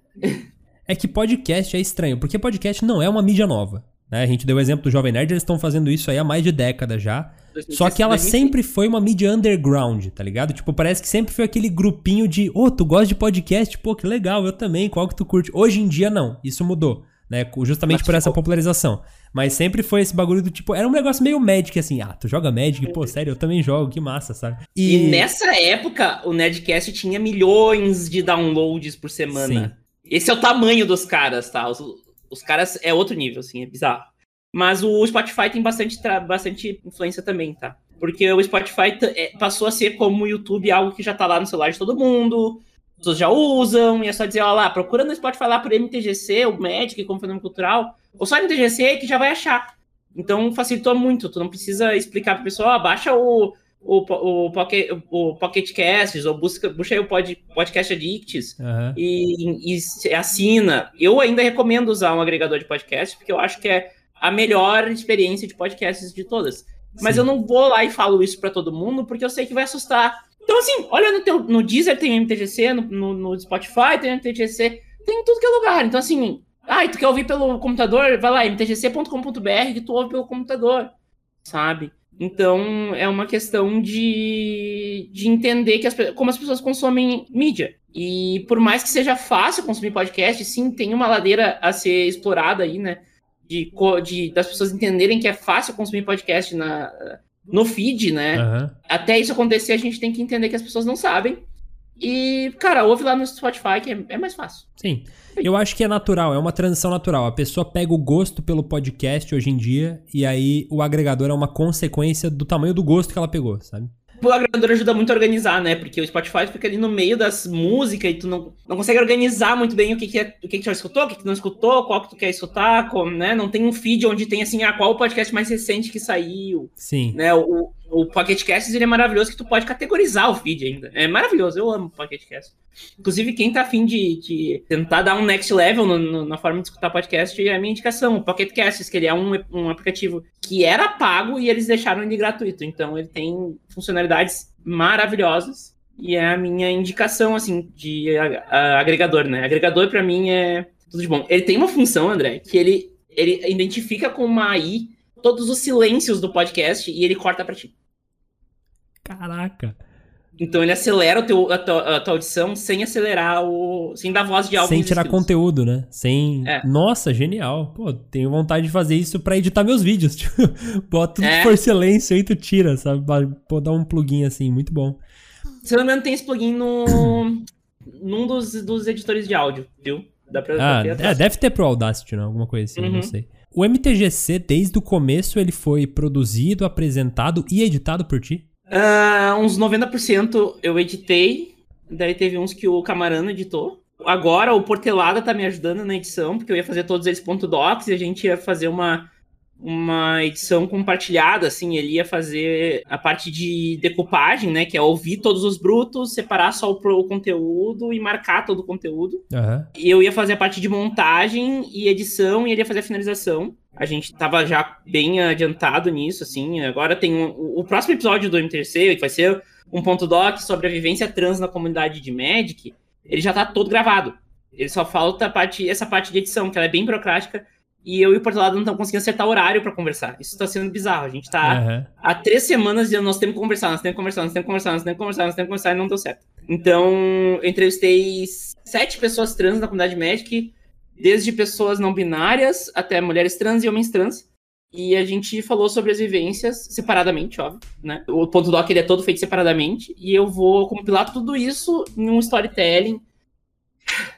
É que podcast é estranho, porque podcast não é uma mídia nova. Né? A gente deu o exemplo do Jovem Nerd, eles estão fazendo isso aí há mais de década já. Só que ela sempre foi uma mídia underground, tá ligado? Tipo, parece que sempre foi aquele grupinho de, ô, oh, tu gosta de podcast? Pô, que legal, eu também, qual que tu curte? Hoje em dia não, isso mudou, né? Justamente Mas, por essa popularização. Mas sempre foi esse bagulho do tipo, era um negócio meio Magic, assim, ah, tu joga Magic? Pô, sério, eu também jogo, que massa, sabe? E, e nessa época, o Nerdcast tinha milhões de downloads por semana. Sim. Esse é o tamanho dos caras, tá? Os, os caras é outro nível, assim, é bizarro. Mas o Spotify tem bastante, bastante influência também, tá? Porque o Spotify é, passou a ser como o YouTube, algo que já tá lá no celular de todo mundo. pessoas já usam, e é só dizer, ó lá, procura no Spotify lá por MTGC, o Magic como fenômeno cultural, ou só MTGC que já vai achar. Então facilitou muito, tu não precisa explicar pra pessoa, ó, baixa o, o, o, Pocket, o Pocket Casts, ou busca, busca aí o pod, Podcast Addicts Aham. e, e assina. Eu ainda recomendo usar um agregador de podcast, porque eu acho que é a melhor experiência de podcasts de todas. Mas Sim. eu não vou lá e falo isso pra todo mundo, porque eu sei que vai assustar. Então, assim, olha no, teu, no Deezer tem MTGC, no, no, no Spotify tem MTGC, tem em tudo que é lugar. Então, assim, ah, tu quer ouvir pelo computador? Vai lá, mtgc.com.br que tu ouve pelo computador, sabe? Então, é uma questão de, de entender que as, como as pessoas consomem mídia. E por mais que seja fácil consumir podcast, sim, tem uma ladeira a ser explorada aí, né? De, de- das pessoas entenderem que é fácil consumir podcast na, no feed, né? Aham. Até isso acontecer, a gente tem que entender que as pessoas não sabem. E, cara, ouve lá no Spotify, que é, é mais fácil. Sim. Eu acho que é natural, é uma transição natural. A pessoa pega o gosto pelo podcast hoje em dia e aí o agregador é uma consequência do tamanho do gosto que ela pegou, sabe? O agregador ajuda muito a organizar, né? Porque o Spotify fica ali no meio das músicas e tu não, não consegue organizar muito bem o que, que é, o que, que tu já escutou, o que, que tu não escutou, qual que tu quer escutar, como, né? Não tem um feed onde tem assim, ah, qual o podcast mais recente que saiu, Sim. né? O, o Pocket Casts, ele é maravilhoso que tu pode categorizar o feed ainda. É maravilhoso, eu amo o Pocket Cast. Inclusive, quem tá afim de, de tentar dar um next level no- no- na forma de escutar podcast, é a minha indicação, o Pocket Casts, que ele é um, um aplicativo que era pago e eles deixaram ele gratuito. Então, ele tem funcionalidades maravilhosas e é a minha indicação, assim, de a- a- agregador, né? Agregador, pra mim, é tudo de bom. Ele tem uma função, André, que ele, ele identifica com uma AI todos os silêncios do podcast e ele corta pra ti. Caraca. Então ele acelera o teu, a, tua, a tua audição sem acelerar o. sem dar voz de álbum. Sem tirar conteúdo, né? Sem. É. Nossa, genial. Pô, tenho vontade de fazer isso pra editar meus vídeos. Tipo, bota tudo É. por silêncio aí tu tira, sabe? Pô, dar um plugin assim, muito bom. Se não me engano, tem esse plugin no. num dos, dos editores de áudio, viu? Dá pra Ah, é, deve ter pro Audacity, né? Alguma coisa assim, Uhum. não sei. O MTGC, desde o começo, ele foi produzido, apresentado e editado por ti? Ah, uns 90% eu editei. Daí teve uns que o Camarano editou. Agora o Portelada tá me ajudando na edição, porque eu ia fazer todos eles ponto .docs e a gente ia fazer uma, uma edição compartilhada, assim, ele ia fazer a parte de decupagem, né, que é ouvir todos os brutos, separar só o, o conteúdo e marcar todo o conteúdo. Aham. E eu ia fazer a parte de montagem e edição e ele ia fazer a finalização. A gente tava já bem adiantado nisso, assim. Agora tem um- o, o próximo episódio do MTC, que vai ser um ponto doc sobre a vivência trans na comunidade de Magic, ele já tá todo gravado. Ele só falta a parte, essa parte de edição, que ela é bem burocrática, e eu e o Portolado não estamos conseguindo acertar horário pra conversar. Isso tá sendo bizarro. A gente tá Aham. há três semanas dizendo nós temos que conversar, nós temos que conversar, nós temos que conversar, nós temos que conversar, nós temos que conversar e não deu certo. Então, eu entrevistei sete pessoas trans na comunidade Magic, desde pessoas não binárias até mulheres trans e homens trans. E a gente falou sobre as vivências separadamente, óbvio, né? O ponto doc ele é todo feito separadamente e eu vou compilar tudo isso em um storytelling.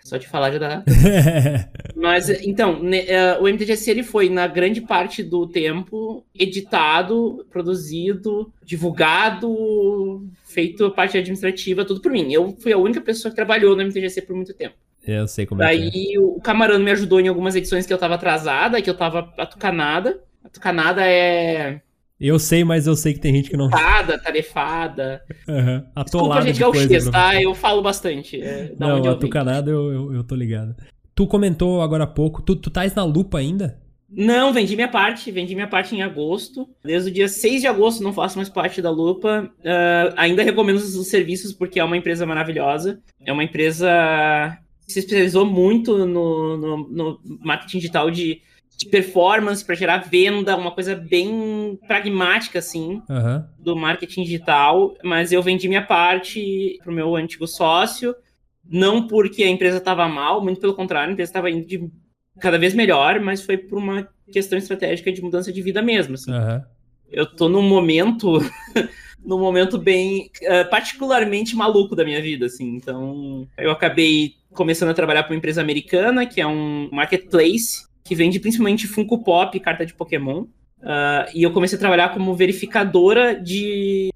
Só de falar já dá mas, então, ne- eh, o MTGC ele foi, na grande parte do tempo, editado, produzido, divulgado, feito a parte administrativa, tudo por mim. Eu fui a única pessoa que trabalhou no MTGC por muito tempo. eu sei como é que é. Daí o Camarano me ajudou em algumas edições que eu tava atrasada, que eu tava atucanada. Atucanada é Eu sei, mas eu sei que tem gente que não. tarefada, tarefada. Aham. Desculpa, Atolado gente, de gauchês, tá? Eu falo bastante. É, Não, onde a eu eu, eu, tô ligado. Tu comentou agora há pouco, tu, tu tais na lupa ainda? Não, vendi minha parte, vendi minha parte em agosto. Desde o dia 6 de agosto não faço mais parte da Lupa. Ah, ainda recomendo os serviços porque é uma empresa maravilhosa. É uma empresa que se especializou muito no, no, no marketing digital de, de performance para gerar venda, uma coisa bem pragmática, assim, Aham. do marketing digital. Mas eu vendi minha parte pro meu antigo sócio. Não porque a empresa estava mal, muito pelo contrário, a empresa estava indo de cada vez melhor, mas foi por uma questão estratégica de mudança de vida mesmo. assim. Aham. Eu tô num momento, num momento bem eh, particularmente maluco da minha vida, assim. Então, eu acabei começando a trabalhar para uma empresa americana, que é um marketplace que vende principalmente Funko Pop e carta de Pokémon. Ah, e eu comecei a trabalhar como verificadora de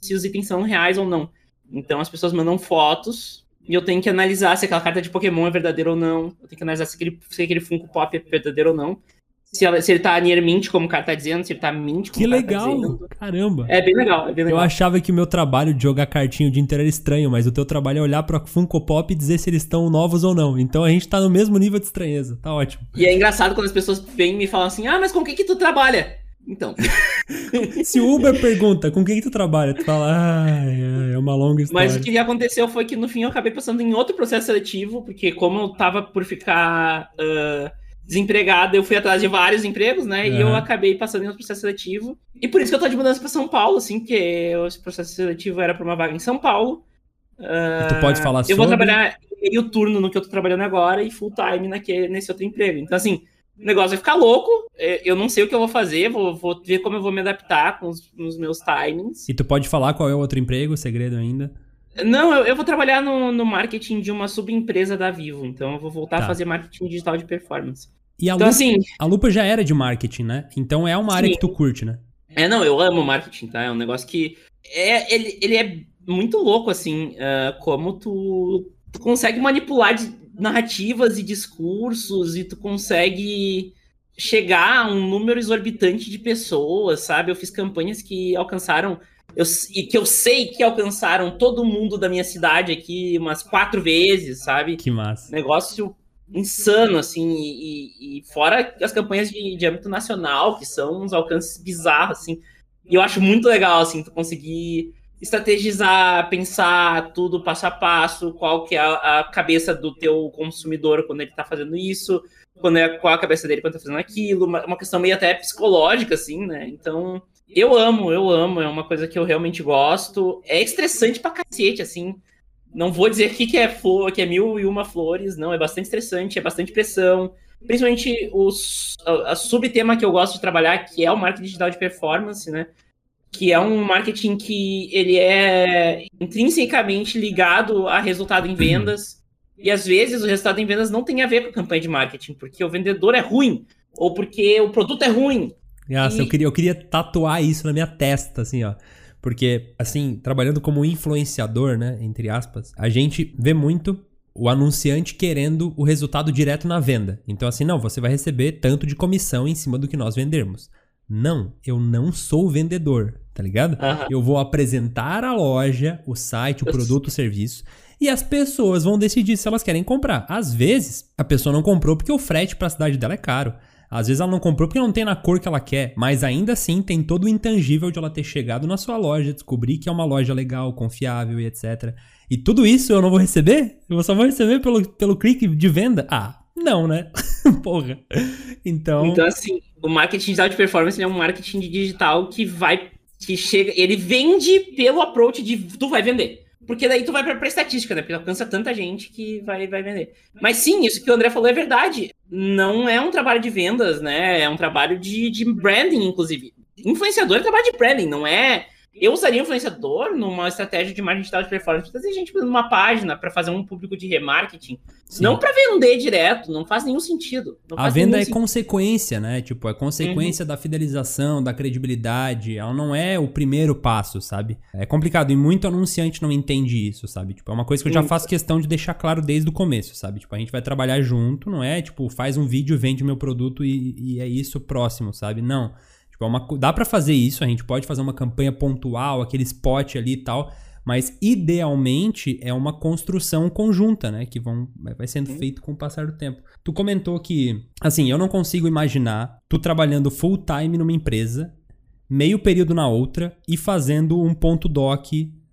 se os itens são reais ou não. Então as pessoas mandam fotos e eu tenho que analisar se aquela carta de Pokémon é verdadeira ou não. Eu tenho que analisar se aquele, se aquele Funko Pop é verdadeiro ou não. Se, ela, se ele tá near mint, como o cara tá dizendo, se ele tá mint, como Que o cara legal! tá dizendo. Caramba! É bem legal, é bem Eu legal. achava que o meu trabalho de jogar cartinha o dia inteiro era estranho, mas o teu trabalho é olhar pra Funko Pop e dizer se eles estão novos ou não. Então a gente tá no mesmo nível de estranheza. Tá ótimo. E é engraçado quando as pessoas vêm e me falam assim, ah, mas com o que que tu trabalha? Então, Se o Uber pergunta com quem que tu trabalha, tu fala, ai, é uma longa história. mas o que aconteceu foi que no fim eu acabei passando em outro processo seletivo, porque como eu tava por ficar ah, desempregado, eu fui atrás de vários empregos, né? E eu acabei passando em outro processo seletivo. E por isso que eu tô de mudança pra São Paulo, assim, porque esse processo seletivo era pra uma vaga em São Paulo. E tu pode falar Eu sobre... vou trabalhar meio turno no que eu tô trabalhando agora e full time naquele, nesse outro emprego. Então, assim, o negócio vai ficar louco. é, Eu não sei o que eu vou fazer, vou, vou ver como eu vou me adaptar com os, nos meus timings. E tu pode falar qual é o outro emprego, segredo ainda? Não, eu, eu vou trabalhar no, no marketing de uma subempresa da Vivo. Então, eu vou voltar Tá. a fazer marketing digital de performance. E a, Então, Lupa, assim, a Lupa já era de marketing, né? Então é uma área Sim. que tu curte, né? é, não, eu amo marketing, tá? É um negócio que. É, ele, ele é muito louco, assim, ah, como tu, tu consegue manipular narrativas e discursos e tu consegue chegar a um número exorbitante de pessoas, sabe? Eu fiz campanhas que alcançaram. Eu, e que eu sei que alcançaram todo mundo da minha cidade aqui umas quatro vezes, sabe? Que massa. negócio insano, assim, e, e- fora as campanhas de, de âmbito nacional, que são uns alcances bizarros, assim. E eu acho muito legal, assim, tu conseguir estrategizar, pensar tudo passo a passo, qual que é a, a cabeça do teu consumidor quando ele tá fazendo isso, quando é, qual é a cabeça dele quando tá fazendo aquilo, uma, uma questão meio até psicológica, assim, né? Então, eu amo, eu amo, é uma coisa que eu realmente gosto. É estressante pra cacete, assim. Não vou dizer aqui que é flor, que é mil e uma flores, não, é bastante estressante, é bastante pressão. Principalmente a subtema que eu gosto de trabalhar, que é o marketing digital de performance, né? Que é um marketing que ele é intrinsecamente ligado a resultado em vendas. E às vezes o resultado em vendas não tem a ver com a campanha de marketing, porque o vendedor é ruim, ou porque o produto é ruim. Nossa, E- eu, queria, eu queria tatuar isso na minha testa, assim, ó. Porque, assim, trabalhando como influenciador, né, entre aspas, a gente vê muito o anunciante querendo o resultado direto na venda. Então, assim, não, você vai receber tanto de comissão em cima do que nós vendermos. Não, eu não sou vendedor, tá ligado? Aham. Eu vou apresentar a loja, o site, o produto, o serviço, e as pessoas vão decidir se elas querem comprar. Às vezes, a pessoa não comprou porque o frete pra cidade dela é caro. Às vezes ela não comprou porque não tem na cor que ela quer, mas ainda assim tem todo o intangível de ela ter chegado na sua loja, descobrir que é uma loja legal, confiável e etc. E tudo isso eu não vou receber? Eu só vou receber pelo, pelo clique de venda? Ah, não, né? Porra. Então, Então, assim, o marketing digital de performance é um marketing digital que vai. que chega. Ele vende pelo approach de tu vai vender. Porque daí tu vai pra, pra estatística, né? Porque alcança tanta gente que vai, vai vender. Mas sim, isso que o André falou é verdade. Não é um trabalho de vendas, né? É um trabalho de, de branding, inclusive. Influenciador é trabalho de branding, não é. Eu usaria influenciador numa estratégia de marketing digital de performance, trazer gente numa página para fazer um público de remarketing. Sim. Não para vender direto, não faz nenhum sentido. A venda é sentido. consequência, né? Tipo, é consequência da fidelização, da credibilidade. Ela não é o primeiro passo, sabe? É complicado e muito anunciante não entende isso, sabe? Tipo, é uma coisa que eu já faço questão de deixar claro desde o começo, sabe? Tipo, a gente vai trabalhar junto, não é tipo, faz um vídeo, vende meu produto e, e é isso próximo, sabe? Não. Tipo, é uma, dá pra fazer isso, a gente pode fazer uma campanha pontual, aquele spot ali e tal, mas idealmente é uma construção conjunta, né? Que vão, vai sendo feito com o passar do tempo. Tu comentou que, assim, eu não consigo imaginar tu trabalhando full time numa empresa, meio período na outra e fazendo um ponto doc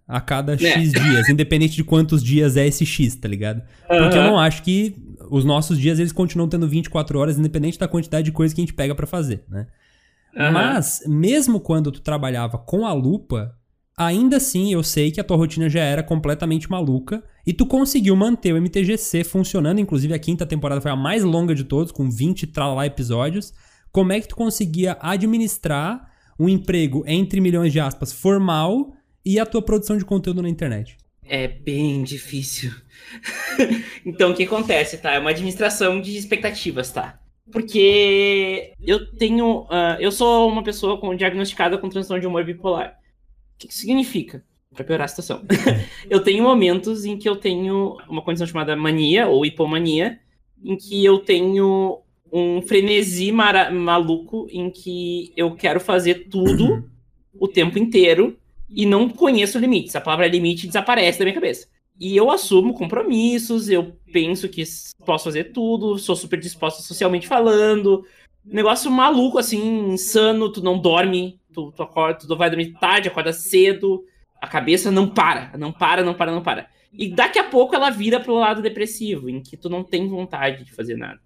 a cada X dias, independente de quantos dias é esse X, tá ligado? Porque eu Aham. não acho que os nossos dias eles continuam tendo 24 horas, independente da quantidade de coisa que a gente pega pra fazer, né? Aham. Mas, mesmo quando tu trabalhava com a lupa, ainda assim eu sei que a tua rotina já era completamente maluca e tu conseguiu manter o MTGC funcionando. Inclusive, a quinta temporada foi a mais longa de todos, com 20 tralá episódios. Como é que tu conseguia administrar um emprego, entre milhões de aspas, formal e a tua produção de conteúdo na internet? É bem difícil. então, o que acontece, tá? É uma administração de expectativas, tá? Porque eu tenho. ah, eu sou uma pessoa com, diagnosticada com transtorno de humor bipolar. Que, significa? Pra piorar a situação. eu tenho momentos em que eu tenho uma condição chamada mania ou hipomania, em que eu tenho um frenesi maluco em que eu quero fazer tudo o tempo inteiro e não conheço limites. A palavra limite desaparece da minha cabeça. E eu assumo compromissos, eu penso que posso fazer tudo, sou super disposta socialmente falando. Negócio maluco, assim, insano, tu não dorme, tu, tu, acorda, tu vai dormir tarde, acorda cedo, a cabeça não para, não para, não para, não para. E daqui a pouco ela vira pro lado depressivo, em que tu não tem vontade de fazer nada.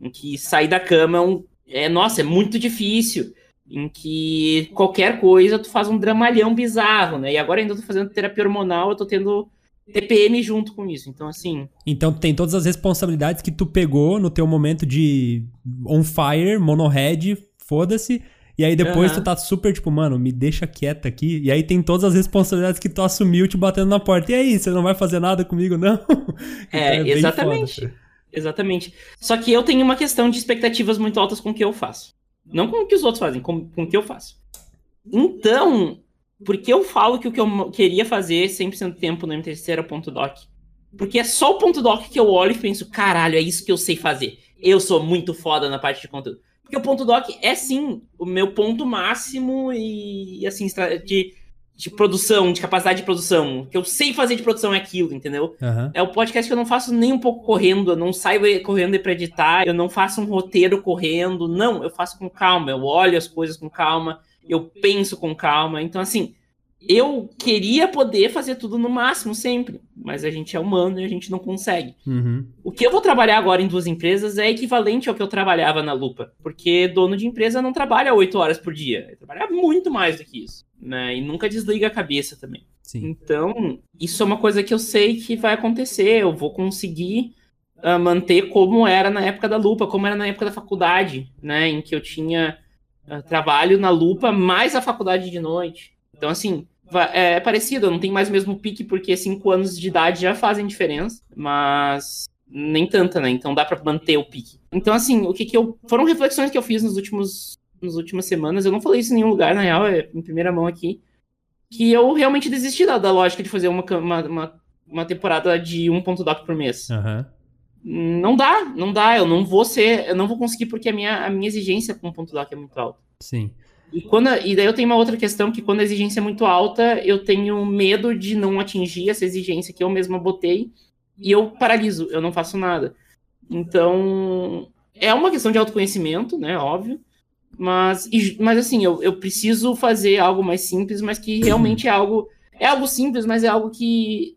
Em que sair da cama é, um, é nossa, é muito difícil em que qualquer coisa tu faz um dramalhão bizarro, né? E agora ainda tô fazendo terapia hormonal, eu tô tendo TPM junto com isso. Então, assim. Então tem todas as responsabilidades que tu pegou no teu momento de on fire, monohead, foda-se. E aí depois uhum. tu tá super tipo, mano, me deixa quieta aqui. E aí tem todas as responsabilidades que tu assumiu te batendo na porta. E aí, você não vai fazer nada comigo, não? É, então é exatamente. Foda, exatamente. Só que eu tenho uma questão de expectativas muito altas com o que eu faço. Não com o que os outros fazem, com, com o que eu faço. Então, por que eu falo que o que eu queria fazer 100% do tempo no MTC era ponto doc? Porque é só o ponto doc que eu olho e penso, caralho, é isso que eu sei fazer. Eu sou muito foda na parte de conteúdo. Porque o ponto doc é sim o meu ponto máximo e assim, de de produção, de capacidade de produção. O que eu sei fazer de produção é aquilo, entendeu? Uhum. É o podcast que eu não faço nem um pouco correndo, eu não saio correndo para editar, eu não faço um roteiro correndo, não, eu faço com calma, eu olho as coisas com calma, eu penso com calma. Então, assim, eu queria poder fazer tudo no máximo sempre, mas a gente é humano e a gente não consegue. Uhum. O que eu vou trabalhar agora em duas empresas é equivalente ao que eu trabalhava na Lupa, porque dono de empresa não trabalha oito horas por dia, ele trabalha muito mais do que isso, né? E nunca desliga a cabeça também. Sim. Então, isso é uma coisa que eu sei que vai acontecer, eu vou conseguir uh, manter como era na época da Lupa, como era na época da faculdade, né? Em que eu tinha uh, trabalho na Lupa mais a faculdade de noite. Então, assim, é parecido, não tem mais o mesmo pique, porque cinco anos de idade já fazem diferença, mas nem tanta, né? Então dá para manter o pique. Então, assim, o que que eu. Foram reflexões que eu fiz nos últimos. Nas últimas semanas, eu não falei isso em nenhum lugar, na real, é em primeira mão aqui. Que eu realmente desisti da, da lógica de fazer uma, uma, uma, uma temporada de um ponto doc por mês. Uhum. Não dá, não dá. Eu não vou ser. Eu não vou conseguir porque a minha, a minha exigência com um ponto doc é muito alta. Sim. E, quando, e daí eu tenho uma outra questão, que quando a exigência é muito alta, eu tenho medo de não atingir essa exigência que eu mesma botei, e eu paraliso, eu não faço nada. Então, é uma questão de autoconhecimento, né, óbvio, mas, mas assim, eu, eu preciso fazer algo mais simples, mas que realmente é algo, é algo simples, mas é algo que,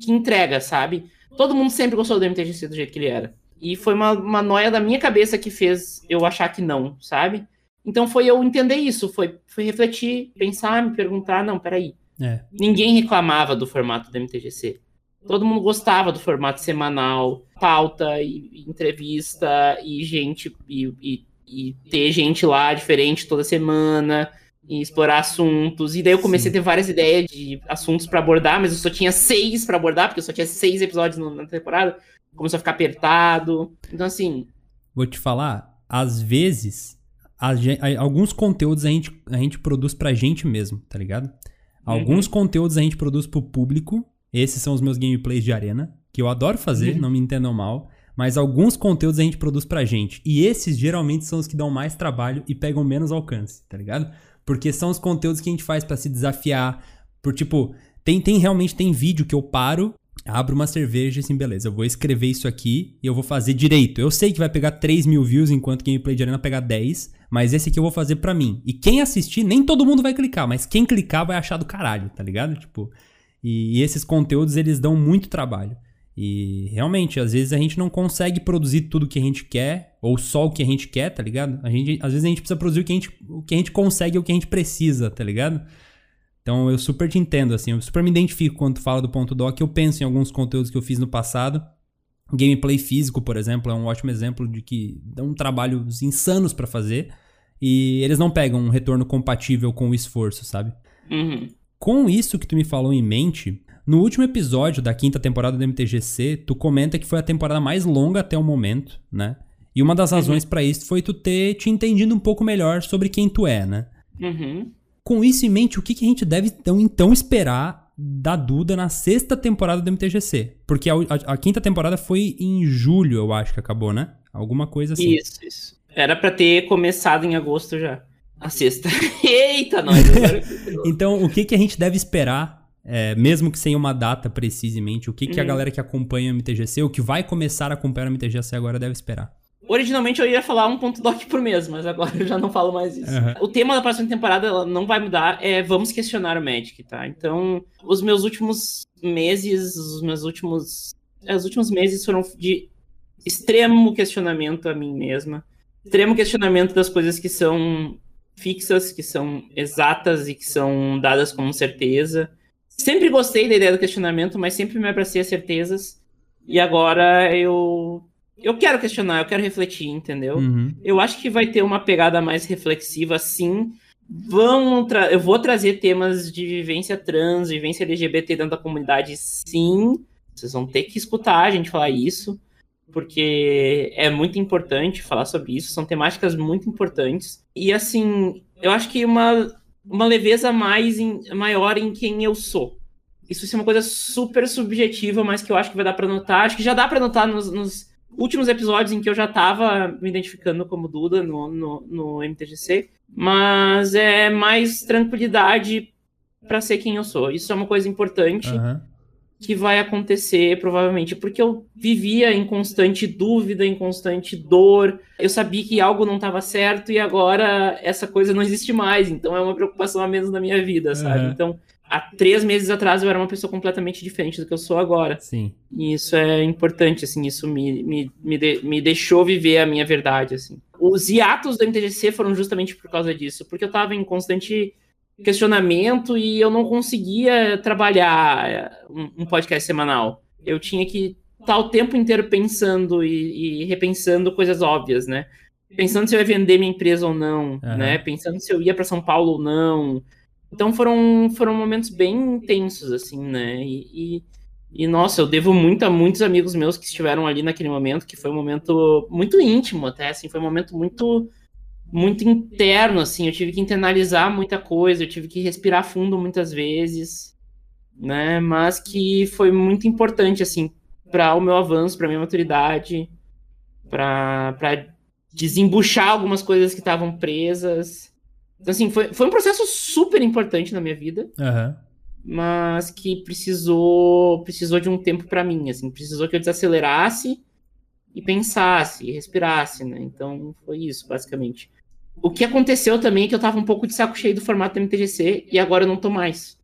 que entrega, sabe? Todo mundo sempre gostou do MTGC do jeito que ele era. E foi uma, uma noia da minha cabeça que fez eu achar que não, sabe? Então foi eu entender isso, foi, foi refletir, pensar, me perguntar, não, peraí. É. Ninguém reclamava do formato do MTGC. Todo mundo gostava do formato semanal, pauta e, entrevista e gente e, e, e, ter gente lá diferente toda semana e explorar assuntos. E daí eu comecei Sim. a ter várias ideias de assuntos para abordar, mas eu só tinha seis para abordar, porque eu só tinha seis episódios na temporada. Começou a ficar apertado. Então, assim. Vou te falar, às vezes a, a, alguns conteúdos a gente, a gente produz pra gente mesmo, tá ligado? Alguns uhum. conteúdos a gente produz pro público. Esses são os meus gameplays de arena, que eu adoro fazer, uhum. não me entendam mal. Mas alguns conteúdos a gente produz pra gente. E esses geralmente são os que dão mais trabalho e pegam menos alcance, tá ligado? Porque são os conteúdos que a gente faz para se desafiar. Por tipo, tem, tem realmente tem vídeo que eu paro abro uma cerveja e assim, beleza, eu vou escrever isso aqui e eu vou fazer direito. Eu sei que vai pegar 3 mil views enquanto gameplay de arena pegar 10, mas esse aqui eu vou fazer pra mim. E quem assistir, nem todo mundo vai clicar, mas quem clicar vai achar do caralho, tá ligado? Tipo, e, e esses conteúdos eles dão muito trabalho. E realmente, às vezes a gente não consegue produzir tudo que a gente quer, ou só o que a gente quer, tá ligado? A gente, às vezes a gente precisa produzir o que a gente, o que a gente consegue o que a gente precisa, tá ligado? Então eu super te entendo, assim, eu super me identifico quando tu fala do ponto doc. Eu penso em alguns conteúdos que eu fiz no passado. Gameplay físico, por exemplo, é um ótimo exemplo de que dão trabalhos insanos para fazer e eles não pegam um retorno compatível com o esforço, sabe? Uhum. Com isso que tu me falou em mente, no último episódio da quinta temporada do MTGC, tu comenta que foi a temporada mais longa até o momento, né? E uma das uhum. razões uhum. para isso foi tu ter te entendido um pouco melhor sobre quem tu é, né? Uhum. Com isso em mente, o que, que a gente deve então, então esperar da Duda na sexta temporada do MTGC? Porque a, a, a, quinta temporada foi em julho, eu acho que acabou, né? Alguma coisa assim. Isso, isso. Era para ter começado em agosto já. A sexta. Eita, nós! então, o que, que a gente deve esperar, é, mesmo que sem uma data precisamente, o que, que a uhum. galera que acompanha o MTGC, ou que vai começar a acompanhar o MTGC agora deve esperar? Originalmente eu ia falar um ponto doc por mês, mas agora eu já não falo mais isso. Uhum. O tema da próxima temporada não vai mudar, é vamos questionar o Magic, tá? Então, os meus últimos meses, os meus últimos. Os últimos meses foram de extremo questionamento a mim mesma. Extremo questionamento das coisas que são fixas, que são exatas e que são dadas como certeza. Sempre gostei da ideia do questionamento, mas sempre me abracei a certezas. E agora eu eu quero questionar, eu quero refletir, entendeu? Uhum. Eu acho que vai ter uma pegada mais reflexiva, sim. Vão eu vou trazer temas de vivência trans, vivência LGBT dentro da comunidade, sim. Vocês vão ter que escutar a gente falar isso, porque é muito importante falar sobre isso. São temáticas muito importantes. E assim, eu acho que uma, uma leveza mais em, maior em quem eu sou. Isso é uma coisa super subjetiva, mas que eu acho que vai dar para notar. Acho que já dá para notar nos, nos últimos episódios em que eu já tava me identificando como Duda no, no, no MTGC, mas é mais tranquilidade para ser quem eu sou. Isso é uma coisa importante uhum. que vai acontecer provavelmente, porque eu vivia em constante dúvida, em constante dor. Eu sabia que algo não estava certo e agora essa coisa não existe mais, então é uma preocupação a menos na minha vida, sabe? Uhum. Então há três meses atrás eu era uma pessoa completamente diferente do que eu sou agora. Sim. E isso é importante, assim, isso me, me, me, de, me deixou viver a minha verdade, assim. Os hiatos do MTGC foram justamente por causa disso, porque eu estava em constante questionamento e eu não conseguia trabalhar eh, um, um podcast semanal. Eu tinha que estar o tempo inteiro pensando e, e, repensando coisas óbvias, né? Pensando se eu ia vender minha empresa ou não, uhum. né? Pensando se eu ia para São Paulo ou não então foram, foram momentos bem intensos, assim, né? E, e, e, nossa, eu devo muito a muitos amigos meus que estiveram ali naquele momento, que foi um momento muito íntimo até, assim, foi um momento muito muito interno, assim, eu tive que internalizar muita coisa, eu tive que respirar fundo muitas vezes, né? Mas que foi muito importante, assim, para o meu avanço, para minha maturidade, para desembuchar algumas coisas que estavam presas. Então, assim, foi, foi um processo super importante na minha vida. Uhum. Mas que precisou precisou de um tempo para mim, assim. Precisou que eu desacelerasse e pensasse, e respirasse, né? Então, foi isso, basicamente. O que aconteceu também é que eu tava um pouco de saco cheio do formato do MTGC e agora eu não tô mais.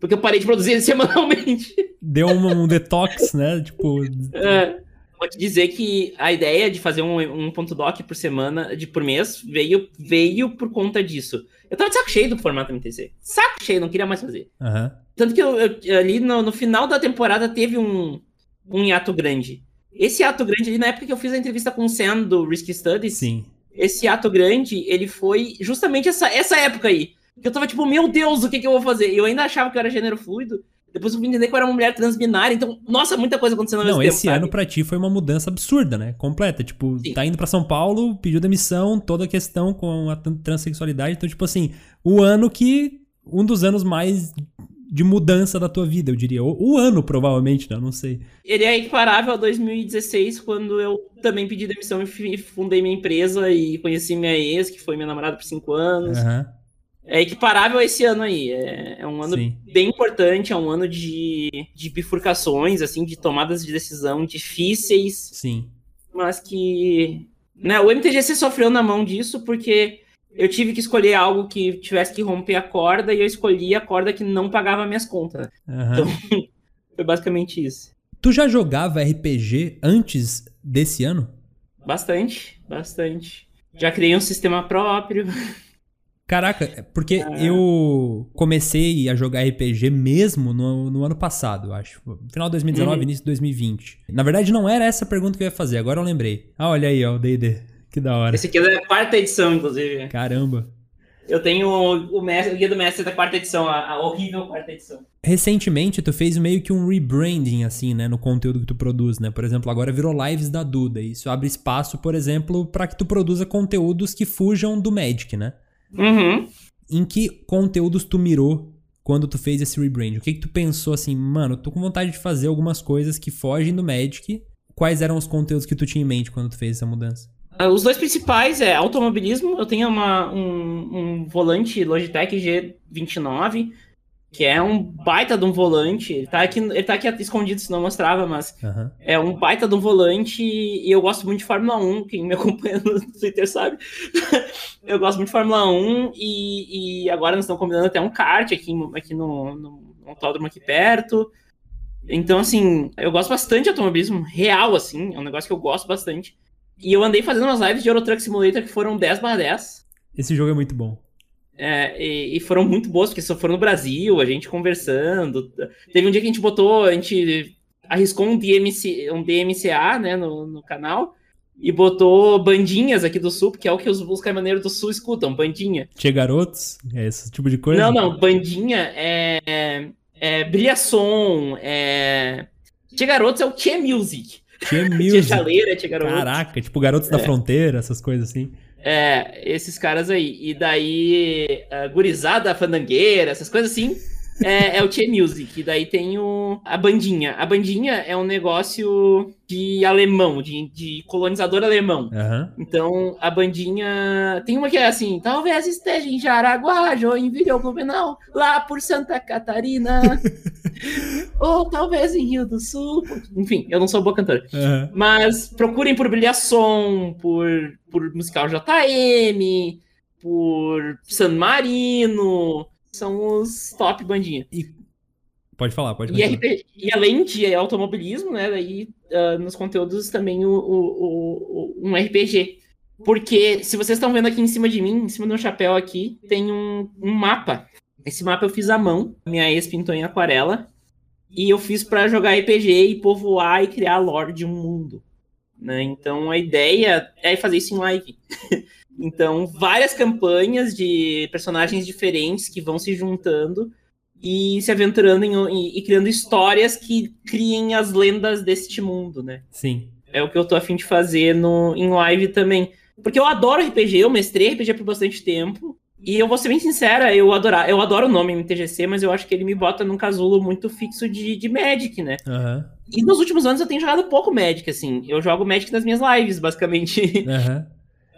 Porque eu parei de produzir ele semanalmente. Deu um, um detox, né? Tipo. É. Vou te dizer que a ideia de fazer um, um ponto doc por semana, de por mês, veio, veio por conta disso. Eu tava de saco cheio do formato MTC. Saco cheio, não queria mais fazer. Uhum. Tanto que eu, eu, ali no, no, final da temporada teve um, um hiato grande. Esse ato grande ali, na época que eu fiz a entrevista com o Sam do Risky Studies, Sim. esse ato grande, ele foi justamente essa, essa época aí. Que eu tava tipo, meu Deus, o que, que eu vou fazer? E eu ainda achava que eu era gênero fluido. Depois eu vim entender que eu era uma mulher transbinária, então, nossa, muita coisa acontecendo ao Não, mesmo esse ano pra ti foi uma mudança absurda, né? Completa. Tipo, Sim. tá indo pra São Paulo, pediu demissão, toda a questão com a transexualidade. Então, tipo assim, o ano que. Um dos anos mais de mudança da tua vida, eu diria. O, o ano, provavelmente, né? Não sei. Ele é equiparável a 2016, quando eu também pedi demissão e fundei minha empresa e conheci minha ex, que foi minha namorada por cinco anos. Uhum é equiparável a esse ano aí. É, é um ano Sim. bem importante, é um ano de, de bifurcações, assim, de tomadas de decisão difíceis. Sim. Mas que. Né, o MTGC sofreu na mão disso porque eu tive que escolher algo que tivesse que romper a corda e eu escolhi a corda que não pagava minhas contas. Uhum. Então, foi basicamente isso. Tu já jogava RPG antes desse ano? Bastante, bastante. Já criei um sistema próprio. Caraca, é porque é. eu comecei a jogar RPG mesmo no, no ano passado, eu acho. Final de 2019, uhum. início de 2020. Na verdade, não era essa a pergunta que eu ia fazer, agora eu lembrei. Ah, olha aí, ó, o D&D. Que da hora. Esse aqui é a quarta edição, inclusive. Caramba. Eu tenho o, mestre, o guia do mestre da quarta edição, a, a, horrível quarta edição. Recentemente, tu fez meio que um rebranding, assim, né, no conteúdo que tu produz, né? Por exemplo, agora virou lives da Duda. Isso abre espaço, por exemplo, para que tu produza conteúdos que fujam do Magic, né? Uhum. Em que conteúdos tu mirou quando tu fez esse rebrand? O que que tu pensou assim, mano, tô com vontade de fazer algumas coisas que fogem do Magic. Quais eram os conteúdos que tu tinha em mente quando tu fez essa mudança? Uh, os dois principais é automobilismo. Eu tenho uma, um, um volante Logitech G29 que é um baita de um volante. Ele tá aqui, ele tá aqui escondido, se não mostrava, mas Aham. é um baita de um volante e eu gosto muito de Fórmula 1, quem me acompanha no Twitter sabe. eu gosto muito de Fórmula 1 e, e agora nós estamos combinando até um kart aqui, aqui no, no, no autódromo aqui perto. Então, assim, eu gosto bastante de automobilismo, real, assim, é um negócio que eu gosto bastante. E eu andei fazendo umas lives de Euro Truck Simulator que foram 10 barra 10. Esse jogo é muito bom. É, e, e foram muito boas, porque só foram no Brasil, a gente conversando. Teve um dia que a gente botou, a gente arriscou um, DMC, um DMCA né, no, no canal e botou bandinhas aqui do Sul, que é o que os, os caminhoneiros do Sul escutam, bandinha. Tinha garotos? É esse tipo de coisa? Não, não, bandinha é, é, é brilhação, é... Tia Garotos é o Tia Music. Tia music. Chaleira, Tia Garotos. Caraca, tipo Garotos da É. Fronteira, essas coisas assim. É, esses caras aí. E daí, a gurizada, fandangueira, essas coisas assim, é, é o Tchê Music. Daí tem o, a bandinha. A bandinha é um negócio de alemão, de, de colonizador alemão. Aham. Então, a bandinha. Tem uma que é assim: talvez esteja em Jaraguá, Joinville ou Blumenau, lá por Santa Catarina. ou talvez em Rio do Sul. Enfim, eu não sou boa cantora. Aham. Mas procurem por Brilhação, por, por Musical JM, por San Marino. São os top bandinha. Pode falar, pode E, falar. RP e além de automobilismo, né? Daí ah, nos conteúdos também o, o- o- um RPG. Porque se vocês estão vendo aqui em cima de mim, em cima do meu chapéu aqui, tem um, um mapa. Esse mapa eu fiz à mão. Minha ex pintou em aquarela. E eu fiz pra jogar RPG e povoar e criar a lore de um mundo. Né? Então a ideia é fazer isso em live. então, várias campanhas de personagens diferentes que vão se juntando e se aventurando em- e, e criando histórias que criem as lendas deste mundo, né? Sim. É o que eu tô afim de fazer no, em live também. Porque eu adoro RPG, eu mestrei RPG por bastante tempo. E eu vou ser bem sincera, eu, adorar, eu adoro o nome MTGC, mas eu acho que ele me bota num casulo muito fixo de, de Magic, né? Aham. E nos últimos anos eu tenho jogado pouco Magic, assim. Eu jogo Magic nas minhas lives, basicamente. Aham.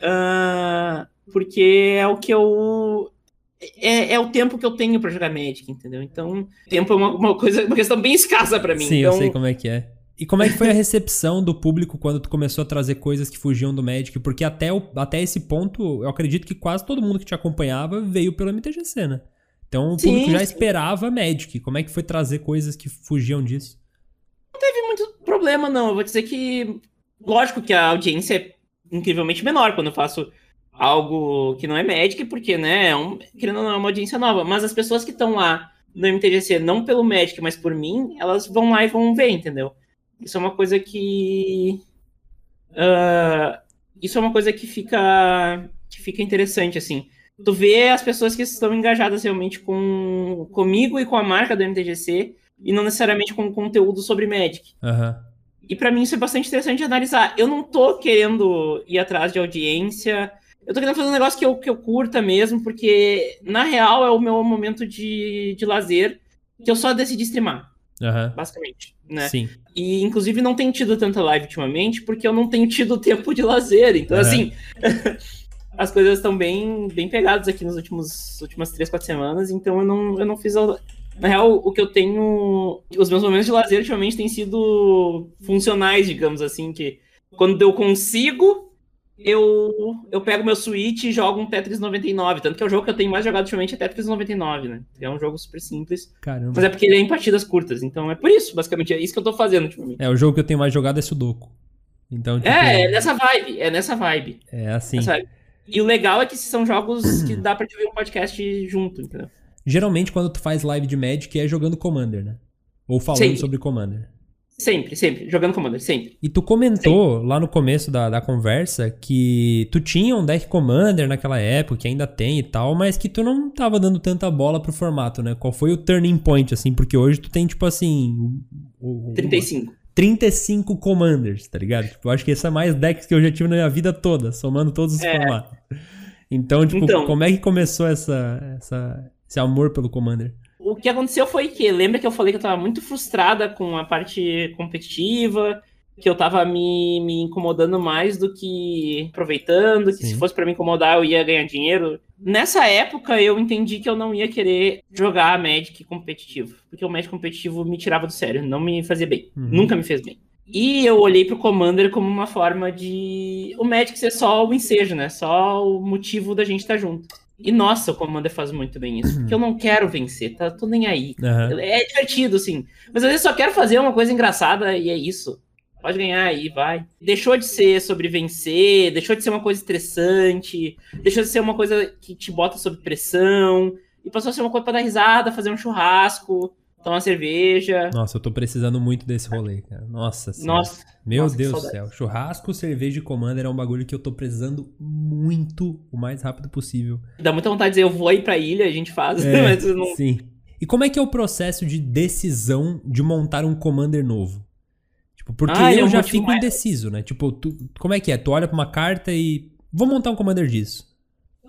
Ah, porque é o que eu. É, é o tempo que eu tenho pra jogar Magic, entendeu? Então, tempo é uma, uma coisa, uma questão bem escassa pra mim. Sim, então, eu sei como é que é. E como é que foi a recepção do público quando tu começou a trazer coisas que fugiam do Magic? Porque até, o, até esse ponto, eu acredito que quase todo mundo que te acompanhava veio pelo MTGC, né? Então o Sim, público já esperava Magic. Como é que foi trazer coisas que fugiam disso? não teve muito problema, não. Eu vou dizer que. Lógico que a audiência é incrivelmente menor quando eu faço algo que não é Magic, porque, né, é um, querendo ou não, é uma audiência nova. Mas as pessoas que estão lá no MTGC, não pelo Magic, mas por mim, elas vão lá e vão ver, entendeu? Isso é uma coisa que. ah, isso é uma coisa que fica. que fica interessante, assim. Tu vê as pessoas que estão engajadas realmente com comigo e com a marca do MTGC, e não necessariamente com conteúdo sobre Magic. Aham. E pra mim isso é bastante interessante de analisar. Eu não tô querendo ir atrás de audiência. Eu tô querendo fazer um negócio que eu, que eu curta mesmo, porque na real é o meu momento de, de lazer que eu só decidi streamar, Aham. basicamente, né? Sim. E inclusive não tenho tido tanta live ultimamente, porque eu não tenho tido tempo de lazer. Então, Aham. assim, as coisas estão bem, bem pegadas aqui nas últimos, últimas três, quatro semanas, então eu não, eu não fiz. Na real, o que eu tenho. Os meus momentos de lazer ultimamente têm sido funcionais, digamos assim, que quando eu consigo. Eu, eu pego meu Switch e jogo um Tetris 99. Tanto que é o jogo que eu tenho mais jogado ultimamente é Tetris 99, né? É um jogo super simples. Caramba. Mas é porque ele é em partidas curtas. Então é por isso, basicamente. É isso que eu tô fazendo ultimamente. É, o jogo que eu tenho mais jogado é Sudoku. Então, tipo, É, é nessa vibe. É nessa vibe. é assim. Nessa vibe. E o legal é que são jogos que dá pra te ver um podcast junto, entendeu? Geralmente, quando tu faz live de Magic, é jogando Commander, né? Ou falando Sim. sobre Commander. Sempre, sempre. Jogando Commander, sempre. E tu comentou lá no começo da, da conversa que tu tinha um deck Commander naquela época, que ainda tem e tal, mas que tu não tava dando tanta bola pro formato, né? Qual foi o turning point, assim? Porque hoje tu tem, tipo assim... o- o- 35. 35 Commanders, tá ligado? Tipo, eu acho que esse é mais decks que eu já tive na minha vida toda, somando todos os É. formatos. Então, tipo, Então. como é que começou essa, essa, esse amor pelo Commander? O que aconteceu foi que, lembra que eu falei que eu tava muito frustrada com a parte competitiva, que eu tava me, me incomodando mais do que aproveitando, que Sim. se fosse pra me incomodar eu ia ganhar dinheiro. Nessa época eu entendi que eu não ia querer jogar Magic competitivo, porque o Magic competitivo me tirava do sério, não me fazia bem, Uhum. nunca me fez bem. E eu olhei pro Commander como uma forma de o Magic ser só o ensejo, né? Só o motivo da gente estar junto. E nossa, o Commander faz muito bem isso, porque eu não quero vencer, tá? Tô nem aí. Aham. É divertido, sim. Mas às vezes só quero fazer uma coisa engraçada e é isso. Pode ganhar aí, vai. Deixou de ser sobre vencer, deixou de ser uma coisa estressante, deixou de ser uma coisa que te bota sob pressão, e passou a ser uma coisa pra dar risada, fazer um churrasco, tomar uma cerveja. Nossa, eu tô precisando muito desse rolê, cara. Nossa senhora. Nossa, Meu nossa, Deus do céu. Churrasco, cerveja e Commander é um bagulho que eu tô precisando muito o mais rápido possível. dá muita vontade de dizer, eu vou ir pra ilha, a gente faz, É, mas não. Sim. E como é que é o processo de decisão de montar um Commander novo? Tipo, porque Ah, é eu um já fico mais- indeciso, né? Tipo, tu- como é que é? Tu olha pra uma carta e. Vou montar um Commander disso.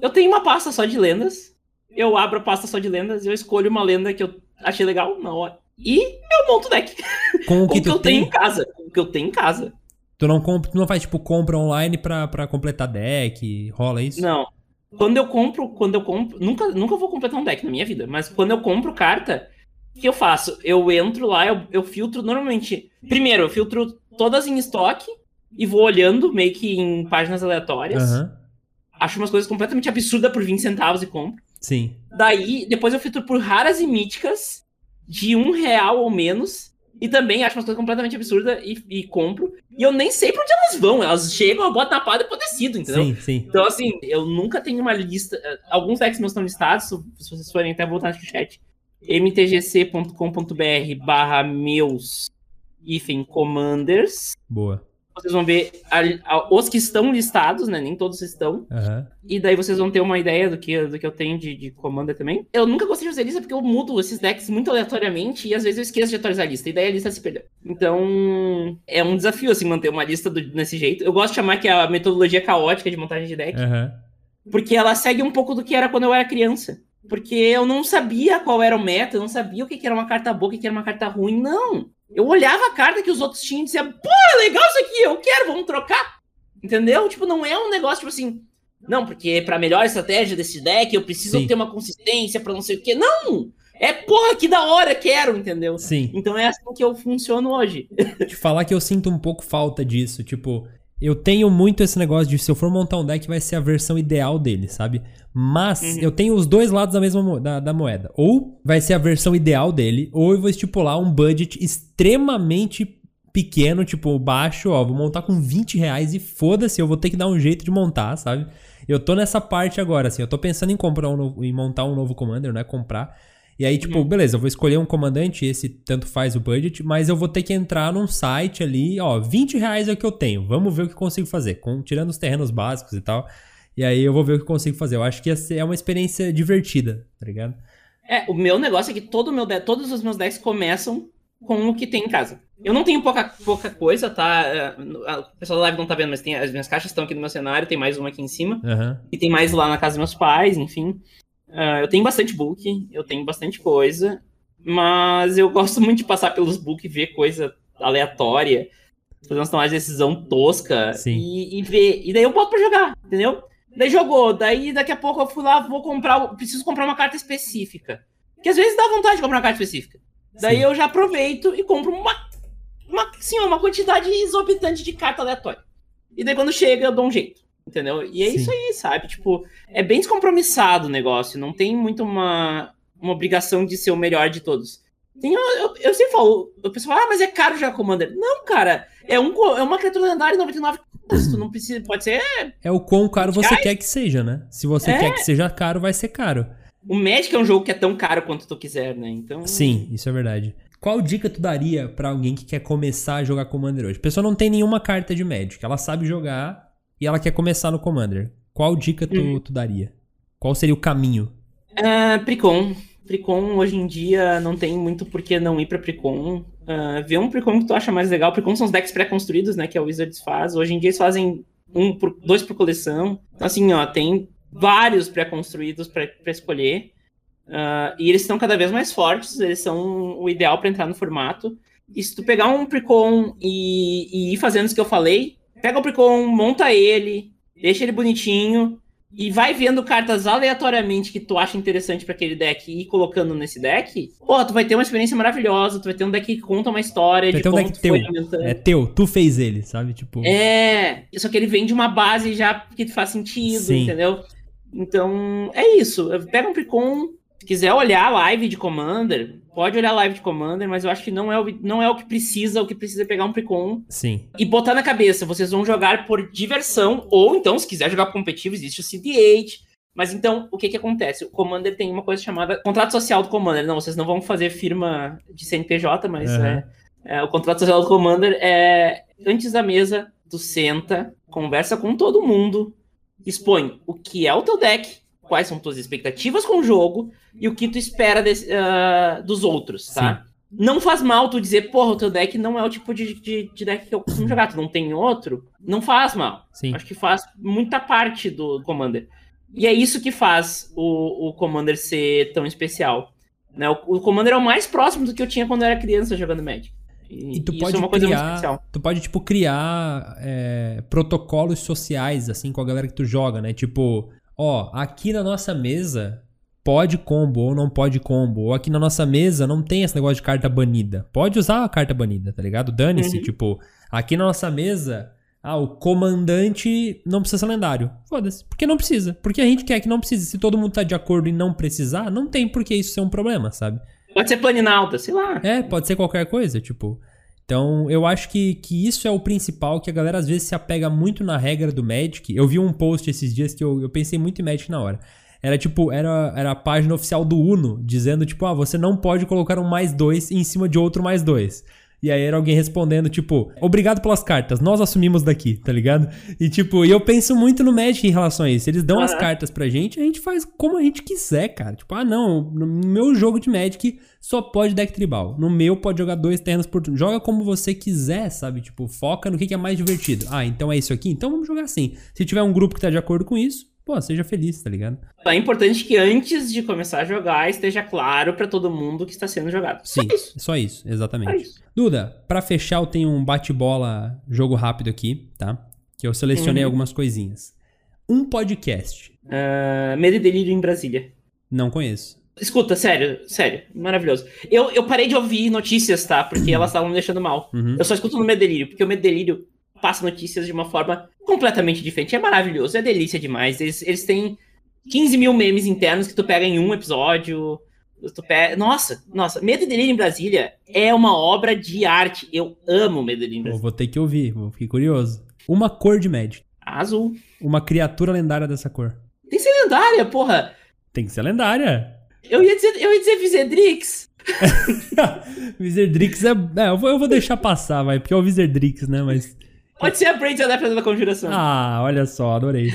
Eu tenho uma pasta só de lendas. Eu abro a pasta só de lendas e eu escolho uma lenda que eu achei legal na hora. E eu monto o deck. Com o que o que eu tenho tem. em casa. Com o que eu tenho em casa. Tu não, compra, tu não faz, tipo, compra online pra, pra completar deck? Rola isso? Não. Quando eu compro, quando eu compro. Nunca, nunca vou completar um deck na minha vida, mas quando eu compro carta, o que eu faço? Eu entro lá, eu, eu filtro normalmente. Primeiro, eu filtro todas em estoque e vou olhando meio que em páginas aleatórias. Aham. Acho umas coisas completamente absurdas por 20 centavos e compro. Sim. Daí, depois eu filtro por raras e míticas de um real ou menos. E também acho umas coisas completamente absurdas e, e compro. E eu nem sei pra onde elas vão. Elas chegam, eu boto na pá e depois decido, entendeu? Sim, sim. Então, assim, eu nunca tenho uma lista. eh, Alguns decks meus estão listados, se se vocês forem até voltar no chat. mtgc.com.br barra meus hífen commanders. Boa. Vocês vão ver a- a- os que estão listados, né? Nem todos estão. Aham. E daí vocês vão ter uma ideia do que, do que eu tenho de, de commander também. Eu nunca gostei de fazer lista porque eu mudo esses decks muito aleatoriamente e às vezes eu esqueço de atualizar a lista. E daí a lista se perdeu. Então, é um desafio, assim, manter uma lista do- desse jeito. Eu gosto de chamar que é a metodologia caótica de montagem de deck. Aham. Porque ela segue um pouco do que era quando eu era criança. Porque eu não sabia qual era o meta, eu não sabia o que que era uma carta boa, o que que era uma carta ruim, não. Eu olhava a carta que os outros tinham e dizia, pô, legal isso aqui, eu quero, vamos trocar. Entendeu? Tipo, não é um negócio, tipo assim, não, porque pra melhor estratégia desse deck eu preciso Sim. ter uma consistência pra não sei o quê. Não! É porra, que da hora, quero, entendeu? Sim. Então é assim que eu funciono hoje. te falar que eu sinto um pouco falta disso. Tipo, eu tenho muito esse negócio de se eu for montar um deck, vai ser a versão ideal dele, sabe? Mas Uhum. eu tenho os dois lados da mesma da, da moeda. Ou vai ser a versão ideal dele, ou eu vou estipular um budget extremamente pequeno, tipo, baixo, ó, vou montar com 20 reais e foda-se, eu vou ter que dar um jeito de montar, sabe? Eu tô nessa parte agora, assim, eu tô pensando em comprar um novo, em montar um novo commander, não é comprar. E aí, tipo, beleza, eu vou escolher um comandante, esse tanto faz o budget, mas eu vou ter que entrar num site ali, ó, 20 reais é o que eu tenho, vamos ver o que consigo fazer, com, tirando os terrenos básicos e tal. E aí eu vou ver o que consigo fazer. Eu acho que é uma experiência divertida, tá ligado? É, o meu negócio é que todo meu deck, todos os meus decks começam com o que tem em casa. Eu não tenho pouca, pouca coisa, tá? É, O pessoal da live não tá vendo, mas tem, as minhas caixas estão aqui no meu cenário, tem mais uma aqui em cima. Aham. E tem mais lá na casa dos meus pais, enfim. Ah, eu tenho bastante book, eu tenho bastante coisa. Mas eu gosto muito de passar pelos book e ver coisa aleatória. Fazer umas tomadas de decisão tosca. E, e ver. E daí eu boto pra jogar, entendeu? Daí jogou, daí daqui a pouco eu fui lá, vou comprar, preciso comprar uma carta específica. Que às vezes dá vontade de comprar uma carta específica. Daí Sim. eu já aproveito e compro uma, uma, assim, uma quantidade exorbitante de carta aleatória. E daí quando chega eu dou um jeito, entendeu? E é Sim. isso aí, sabe? Tipo, é bem descompromissado o negócio, não tem muito uma, uma obrigação de ser o melhor de todos. Tem, eu, eu, eu sempre falo, o pessoal fala, ah, mas é caro já Commander. Não, cara, é, um, é uma criatura lendária 99 custo, não precisa, pode ser É o quão caro você quer que seja, né? Se você É. quer que seja caro, vai ser caro. O Magic é um jogo que é tão caro quanto tu quiser, né? Então. Sim, isso é verdade. Qual dica tu daria pra alguém que quer começar a jogar Commander hoje? A pessoa não tem nenhuma carta de Magic, ela sabe jogar e ela quer começar no Commander. Qual dica tu, Uhum. tu daria? Qual seria o caminho? Ah, Precon. Precon hoje em dia não tem muito por que não ir pra Precon. Ah, vê um Precon que tu acha mais legal. Precon são os decks pré-construídos, né? Que a Wizards faz. Hoje em dia eles fazem um por, dois por coleção. Então, assim, ó, tem vários pré-construídos para escolher. Uh, e eles estão cada vez mais fortes, eles são o ideal para entrar no formato. E se tu pegar um Precon e, e ir fazendo isso que eu falei, pega o Precon, monta ele, deixa ele bonitinho, e vai vendo cartas aleatoriamente que tu acha interessante para aquele deck e ir colocando nesse deck, pô, tu vai ter uma experiência maravilhosa, tu vai ter um deck que conta uma história vai de um como deck teu. É teu, tu fez ele, sabe? Tipo. É, só que ele vem de uma base já que faz sentido, Sim. entendeu? Então, é isso. Pega um Precon, se quiser olhar a live de Commander, pode olhar a live de Commander, mas eu acho que não é, o, não é o que precisa, o que precisa é pegar um Precon. Sim. E botar na cabeça, vocês vão jogar por diversão, ou então, se quiser jogar competitivo, existe o CD8. Mas então, o que que acontece? O Commander tem uma coisa chamada contrato social do Commander. Não, vocês não vão fazer firma de CNPJ, mas uhum. é, é, o contrato social do Commander é antes da mesa, tu senta, conversa com todo mundo, expõe o que é o teu deck, quais são tuas expectativas com o jogo e o que tu espera desse, uh, dos outros, tá? Sim. Não faz mal tu dizer, porra, o teu deck não é o tipo de, de, de, deck que eu costumo jogar, tu não tem outro. Não faz mal. Sim. Acho que faz muita parte do Commander. E é isso que faz o, o Commander ser tão especial. Né? O, o Commander é o mais próximo do que eu tinha quando eu era criança jogando Magic. E, e tu pode é criar, tu pode tipo criar é, protocolos sociais assim com a galera que tu joga, né? Tipo, ó, aqui na nossa mesa pode combo ou não pode combo. Ou aqui na nossa mesa não tem esse negócio de carta banida. Pode usar a carta banida, tá ligado? Dane-se, uhum. tipo, aqui na nossa mesa, ah, o comandante não precisa ser lendário. Foda-se. Porque não precisa. Porque a gente quer que não precise. Se todo mundo tá de acordo em não precisar, não tem por que isso ser um problema, sabe? Pode ser planinalta, sei lá. É, pode ser qualquer coisa, tipo. Então, eu acho que, que isso é o principal, que a galera às vezes se apega muito na regra do Magic. Eu vi um post esses dias que eu, eu pensei muito em Magic na hora. Era tipo, era, era a página oficial do Uno, dizendo tipo, ah, você não pode colocar um mais dois em cima de outro mais dois. E aí era alguém respondendo, tipo, obrigado pelas cartas, nós assumimos daqui, tá ligado? E tipo, e eu penso muito no Magic em relação a isso. Eles dão uhum. as cartas pra gente, a gente faz como a gente quiser, cara. Tipo, ah, não, no meu jogo de Magic só pode deck tribal. No meu pode jogar dois terrenos por turno. Joga como você quiser, sabe? Tipo, foca no que é mais divertido. Ah, então é isso aqui? Então vamos jogar assim. Se tiver um grupo que tá de acordo com isso, pô, seja feliz, tá ligado? É importante que antes de começar a jogar esteja claro para todo mundo que está sendo jogado. Só Sim, isso. só isso, exatamente. Só isso. Duda, para fechar, eu tenho um bate-bola jogo rápido aqui, tá? Que eu selecionei uhum. algumas coisinhas. Um podcast. Uh, Medo e Delírio em Brasília. Não conheço. Escuta, sério, sério, maravilhoso. Eu, eu parei de ouvir notícias, tá? Porque elas estavam me deixando mal. Uhum. Eu só escuto no Medo e Delírio, porque o Medo e Delírio passa notícias de uma forma completamente diferente. É maravilhoso, é delícia demais. Eles, eles têm 15 mil memes internos que tu pega em um episódio. Tu pega... Nossa, nossa, Medo e Delírio em Brasília é uma obra de arte. Eu amo Medo e Delírio em Brasília. vou ter que ouvir, vou ficar curioso. Uma cor de Magic. Azul. Uma criatura lendária dessa cor. Tem que ser lendária, porra. Tem que ser lendária. Eu ia dizer, eu ia dizer Vizedrix. Vizerdrix é. é eu, vou, eu vou deixar passar, vai, porque é o Vizerdrix, né? Mas. Pode ser a Braids adepta da conjuração. Ah, olha só, adorei.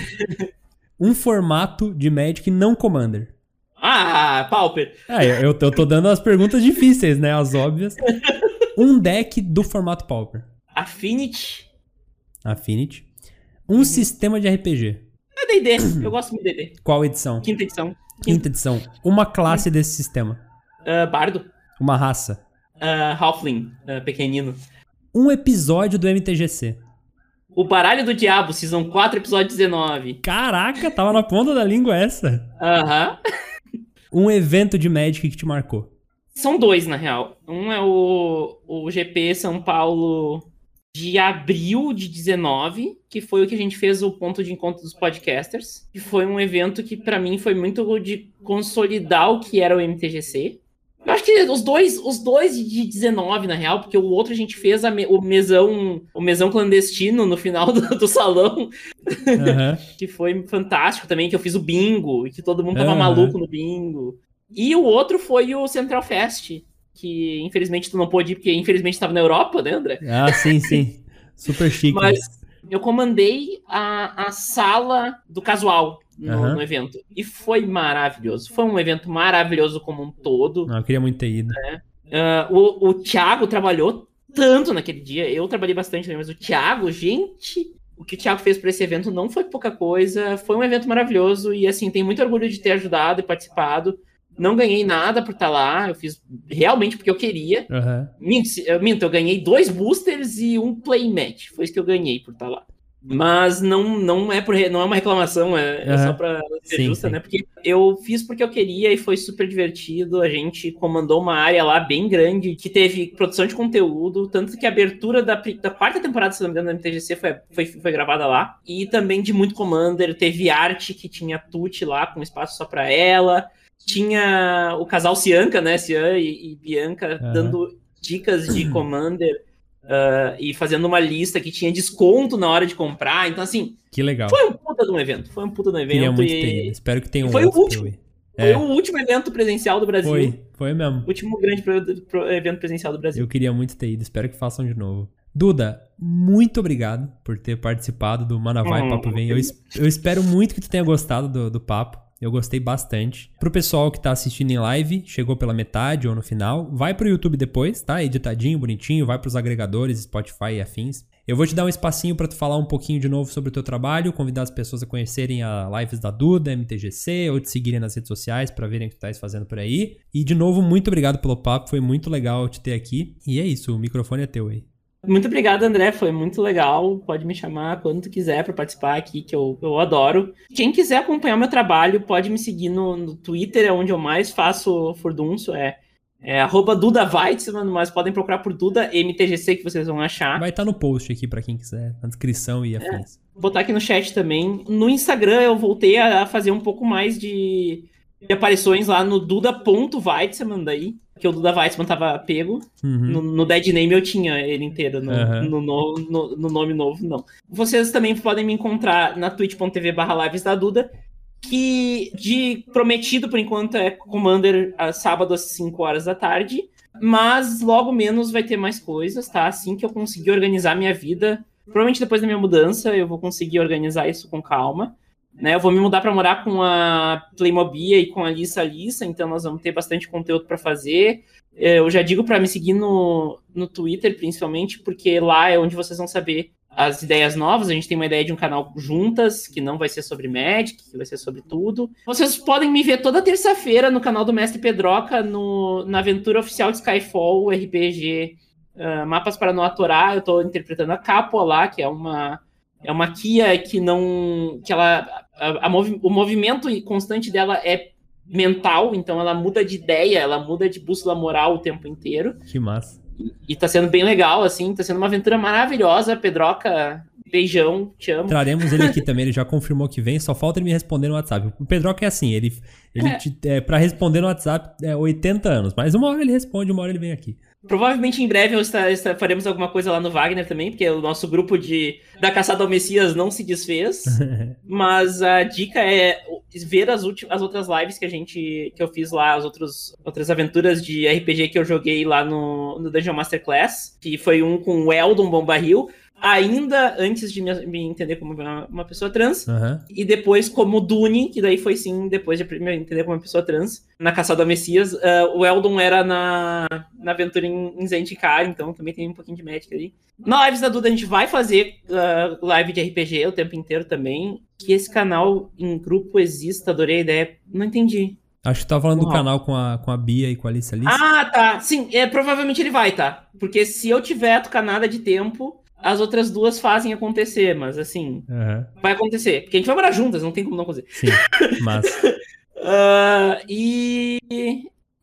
um formato de Magic não Commander. Ah, Pauper. É, eu, eu tô dando as perguntas difíceis, né? As óbvias. Um deck do formato Pauper. Affinity. Affinity. Um uhum. sistema de RPG. É D&D. Eu gosto muito de D&D. Qual edição? Quinta edição. Quinta, edição. Uma classe desse sistema. Uh, bardo. Uma raça. Uh, Halfling. Uh, pequenino. Um episódio do MTGC. O Baralho do Diabo, Season 4, episódio 19. Caraca, tava na ponta da língua essa. Aham. Um evento de Magic que te marcou. São dois, na real. Um é o, o GP São Paulo de abril de 19, que foi o que a gente fez o ponto de encontro dos podcasters. Que foi um evento que, para mim, foi muito de consolidar o que era o MTGC. Eu acho que os dois, os dois de 19, na real, porque o outro a gente fez me, o mesão o mesão clandestino no final do, do salão, uhum. que foi fantástico também, que eu fiz o bingo, e que todo mundo tava uhum. maluco no bingo. E o outro foi o Central Fest, que infelizmente tu não pôde ir, porque infelizmente estava na Europa, né, André? Ah, sim, sim. Super chique. Mas eu comandei a, a sala do casual, no, uhum. no, evento. E foi maravilhoso. Foi um evento maravilhoso como um todo. Não, eu queria muito ter ido. Né? Uh, o, o Thiago trabalhou tanto naquele dia. Eu trabalhei bastante também, mas o Thiago, gente. o que o Thiago fez para esse evento não foi pouca coisa, foi um evento maravilhoso e assim, tenho muito orgulho de ter ajudado e participado. Não ganhei nada por estar lá, eu fiz realmente porque eu queria. Aham. Minto, eu, minto, eu ganhei dois boosters e um playmatch. Foi isso que eu ganhei por estar lá. Mas não, não, é, por, não é uma reclamação, é, é só pra ser Sim, justa, sim. né? Porque eu fiz porque eu queria e foi super divertido. A gente comandou uma área lá bem grande que teve produção de conteúdo, tanto que a abertura da, da quarta temporada, se não me engano, da MTGC foi, foi, foi gravada lá. E também de muito Commander, teve arte que tinha Tut lá, com espaço só pra ela. Tinha o casal Cianca, né? Cian e, e Bianca, Aham. dando dicas de Commander. Ah, e fazendo uma lista que tinha desconto na hora de comprar. Então, assim, Que legal. foi um puta de um evento. Foi um puta de um Queria evento. muito e ter. Espero que tenha um foi o último. Foi É. o último evento presencial do Brasil. Foi, foi mesmo. O último grande evento presencial do Brasil. Eu queria muito ter ido, espero que façam de novo. Duda, muito obrigado por ter participado do Manavai Hum. Papo Vem. Eu, eu espero muito que tu tenha gostado do, do papo. Eu gostei bastante. Pro pessoal que tá assistindo em live, chegou pela metade ou no final, vai pro YouTube depois, tá? Editadinho, bonitinho, vai pros agregadores, Spotify e afins. Eu vou te dar um espacinho pra tu falar um pouquinho de novo sobre o teu trabalho, convidar as pessoas a conhecerem a lives da Duda, MTGC, ou te seguirem nas redes sociais pra verem o que tu tá fazendo por aí. E de novo, muito obrigado pelo papo, foi muito legal te ter aqui. E é isso, o microfone é teu aí. Muito obrigado, André. Foi muito legal. Pode me chamar quando tu quiser para participar aqui, que eu, eu adoro. Quem quiser acompanhar o meu trabalho, pode me seguir no, no Twitter, é onde eu mais faço furdunço. É, é arroba Duda Weitzman, mas podem procurar por Duda MTGC que vocês vão achar. Vai estar no post aqui pra quem quiser, na descrição e afins. Vou botar aqui no chat também. No Instagram eu voltei a fazer um pouco mais de, de aparições lá no duda.weitzman daí. Que o Duda Weitzman tava pego. Uhum. No, no Dead Name eu tinha ele inteiro, no, no, no, no- no nome novo, não. Vocês também podem me encontrar na twitch.tv barra lives da Duda, que de prometido por enquanto é Commander a sábado às 5 horas da tarde, mas logo menos vai ter mais coisas, tá? Assim que eu conseguir organizar minha vida, provavelmente depois da minha mudança eu vou conseguir organizar isso com calma. Né, eu vou me mudar para morar com a Playmobia e com a Lissa Alissa, então nós vamos ter bastante conteúdo para fazer. É, Eu já digo para me seguir no, no Twitter, principalmente, porque lá é onde vocês vão saber as ideias novas. A gente tem uma ideia de um canal juntas, que não vai ser sobre Magic, que vai ser sobre tudo. Vocês podem me ver toda terça-feira no canal do Mestre Pedroca, no, na aventura oficial de Skyfall, RPG ah, Mapas para não atorar. Eu estou interpretando a Capua lá, que é uma é uma Kia que não que ela a- a movi- o movimento constante dela é mental, então ela muda de ideia, ela muda de bússola moral o tempo inteiro. Que massa. E tá sendo bem legal, assim, tá sendo uma aventura maravilhosa. Pedroca, beijão, te amo. Traremos ele aqui também, ele já confirmou que vem, só falta ele me responder no WhatsApp. O Pedroca é assim, ele, ele É. te- é, pra responder no WhatsApp é 80 anos, mas uma hora ele responde, uma hora ele vem aqui. Provavelmente em breve está- está- faremos alguma coisa lá no Wagner também, porque o nosso grupo de da caçada ao Messias não se desfez. Mas a dica é ver as, as outras lives que a gente que eu fiz lá, as outros, outras aventuras de RPG que eu joguei lá no, no Dungeon Masterclass, que foi um com o Eldon Bombarril, ainda antes de me, entender como uma, pessoa trans, Aham. e depois como Dune, que daí foi sim, depois de me entender como uma pessoa trans, na Caçada ao Messias. Ah, o Eldon era na, na aventura em, em Zendikar, então também tem um pouquinho de Magic ali. Na Lives da Duda a gente vai fazer ah, live de RPG o tempo inteiro também. Que esse canal em grupo exista, adorei a ideia. Não entendi. Acho que tu tava falando do canal com a, com a Bia e com a Alice Alice. Ah, tá. Sim, é, provavelmente ele vai, tá? Porque se eu tiver tocanada de tempo, as outras duas fazem acontecer, mas assim, Aham. vai acontecer. Porque a gente vai morar juntas, não tem como não acontecer. Sim, mas Ah, e,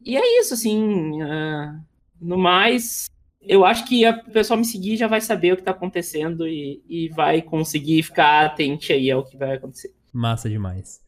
e é isso, assim. ah, no mais, eu acho que a- o pessoal me seguir já vai saber o que tá acontecendo e, e vai conseguir ficar atente aí ao que vai acontecer. massa demais.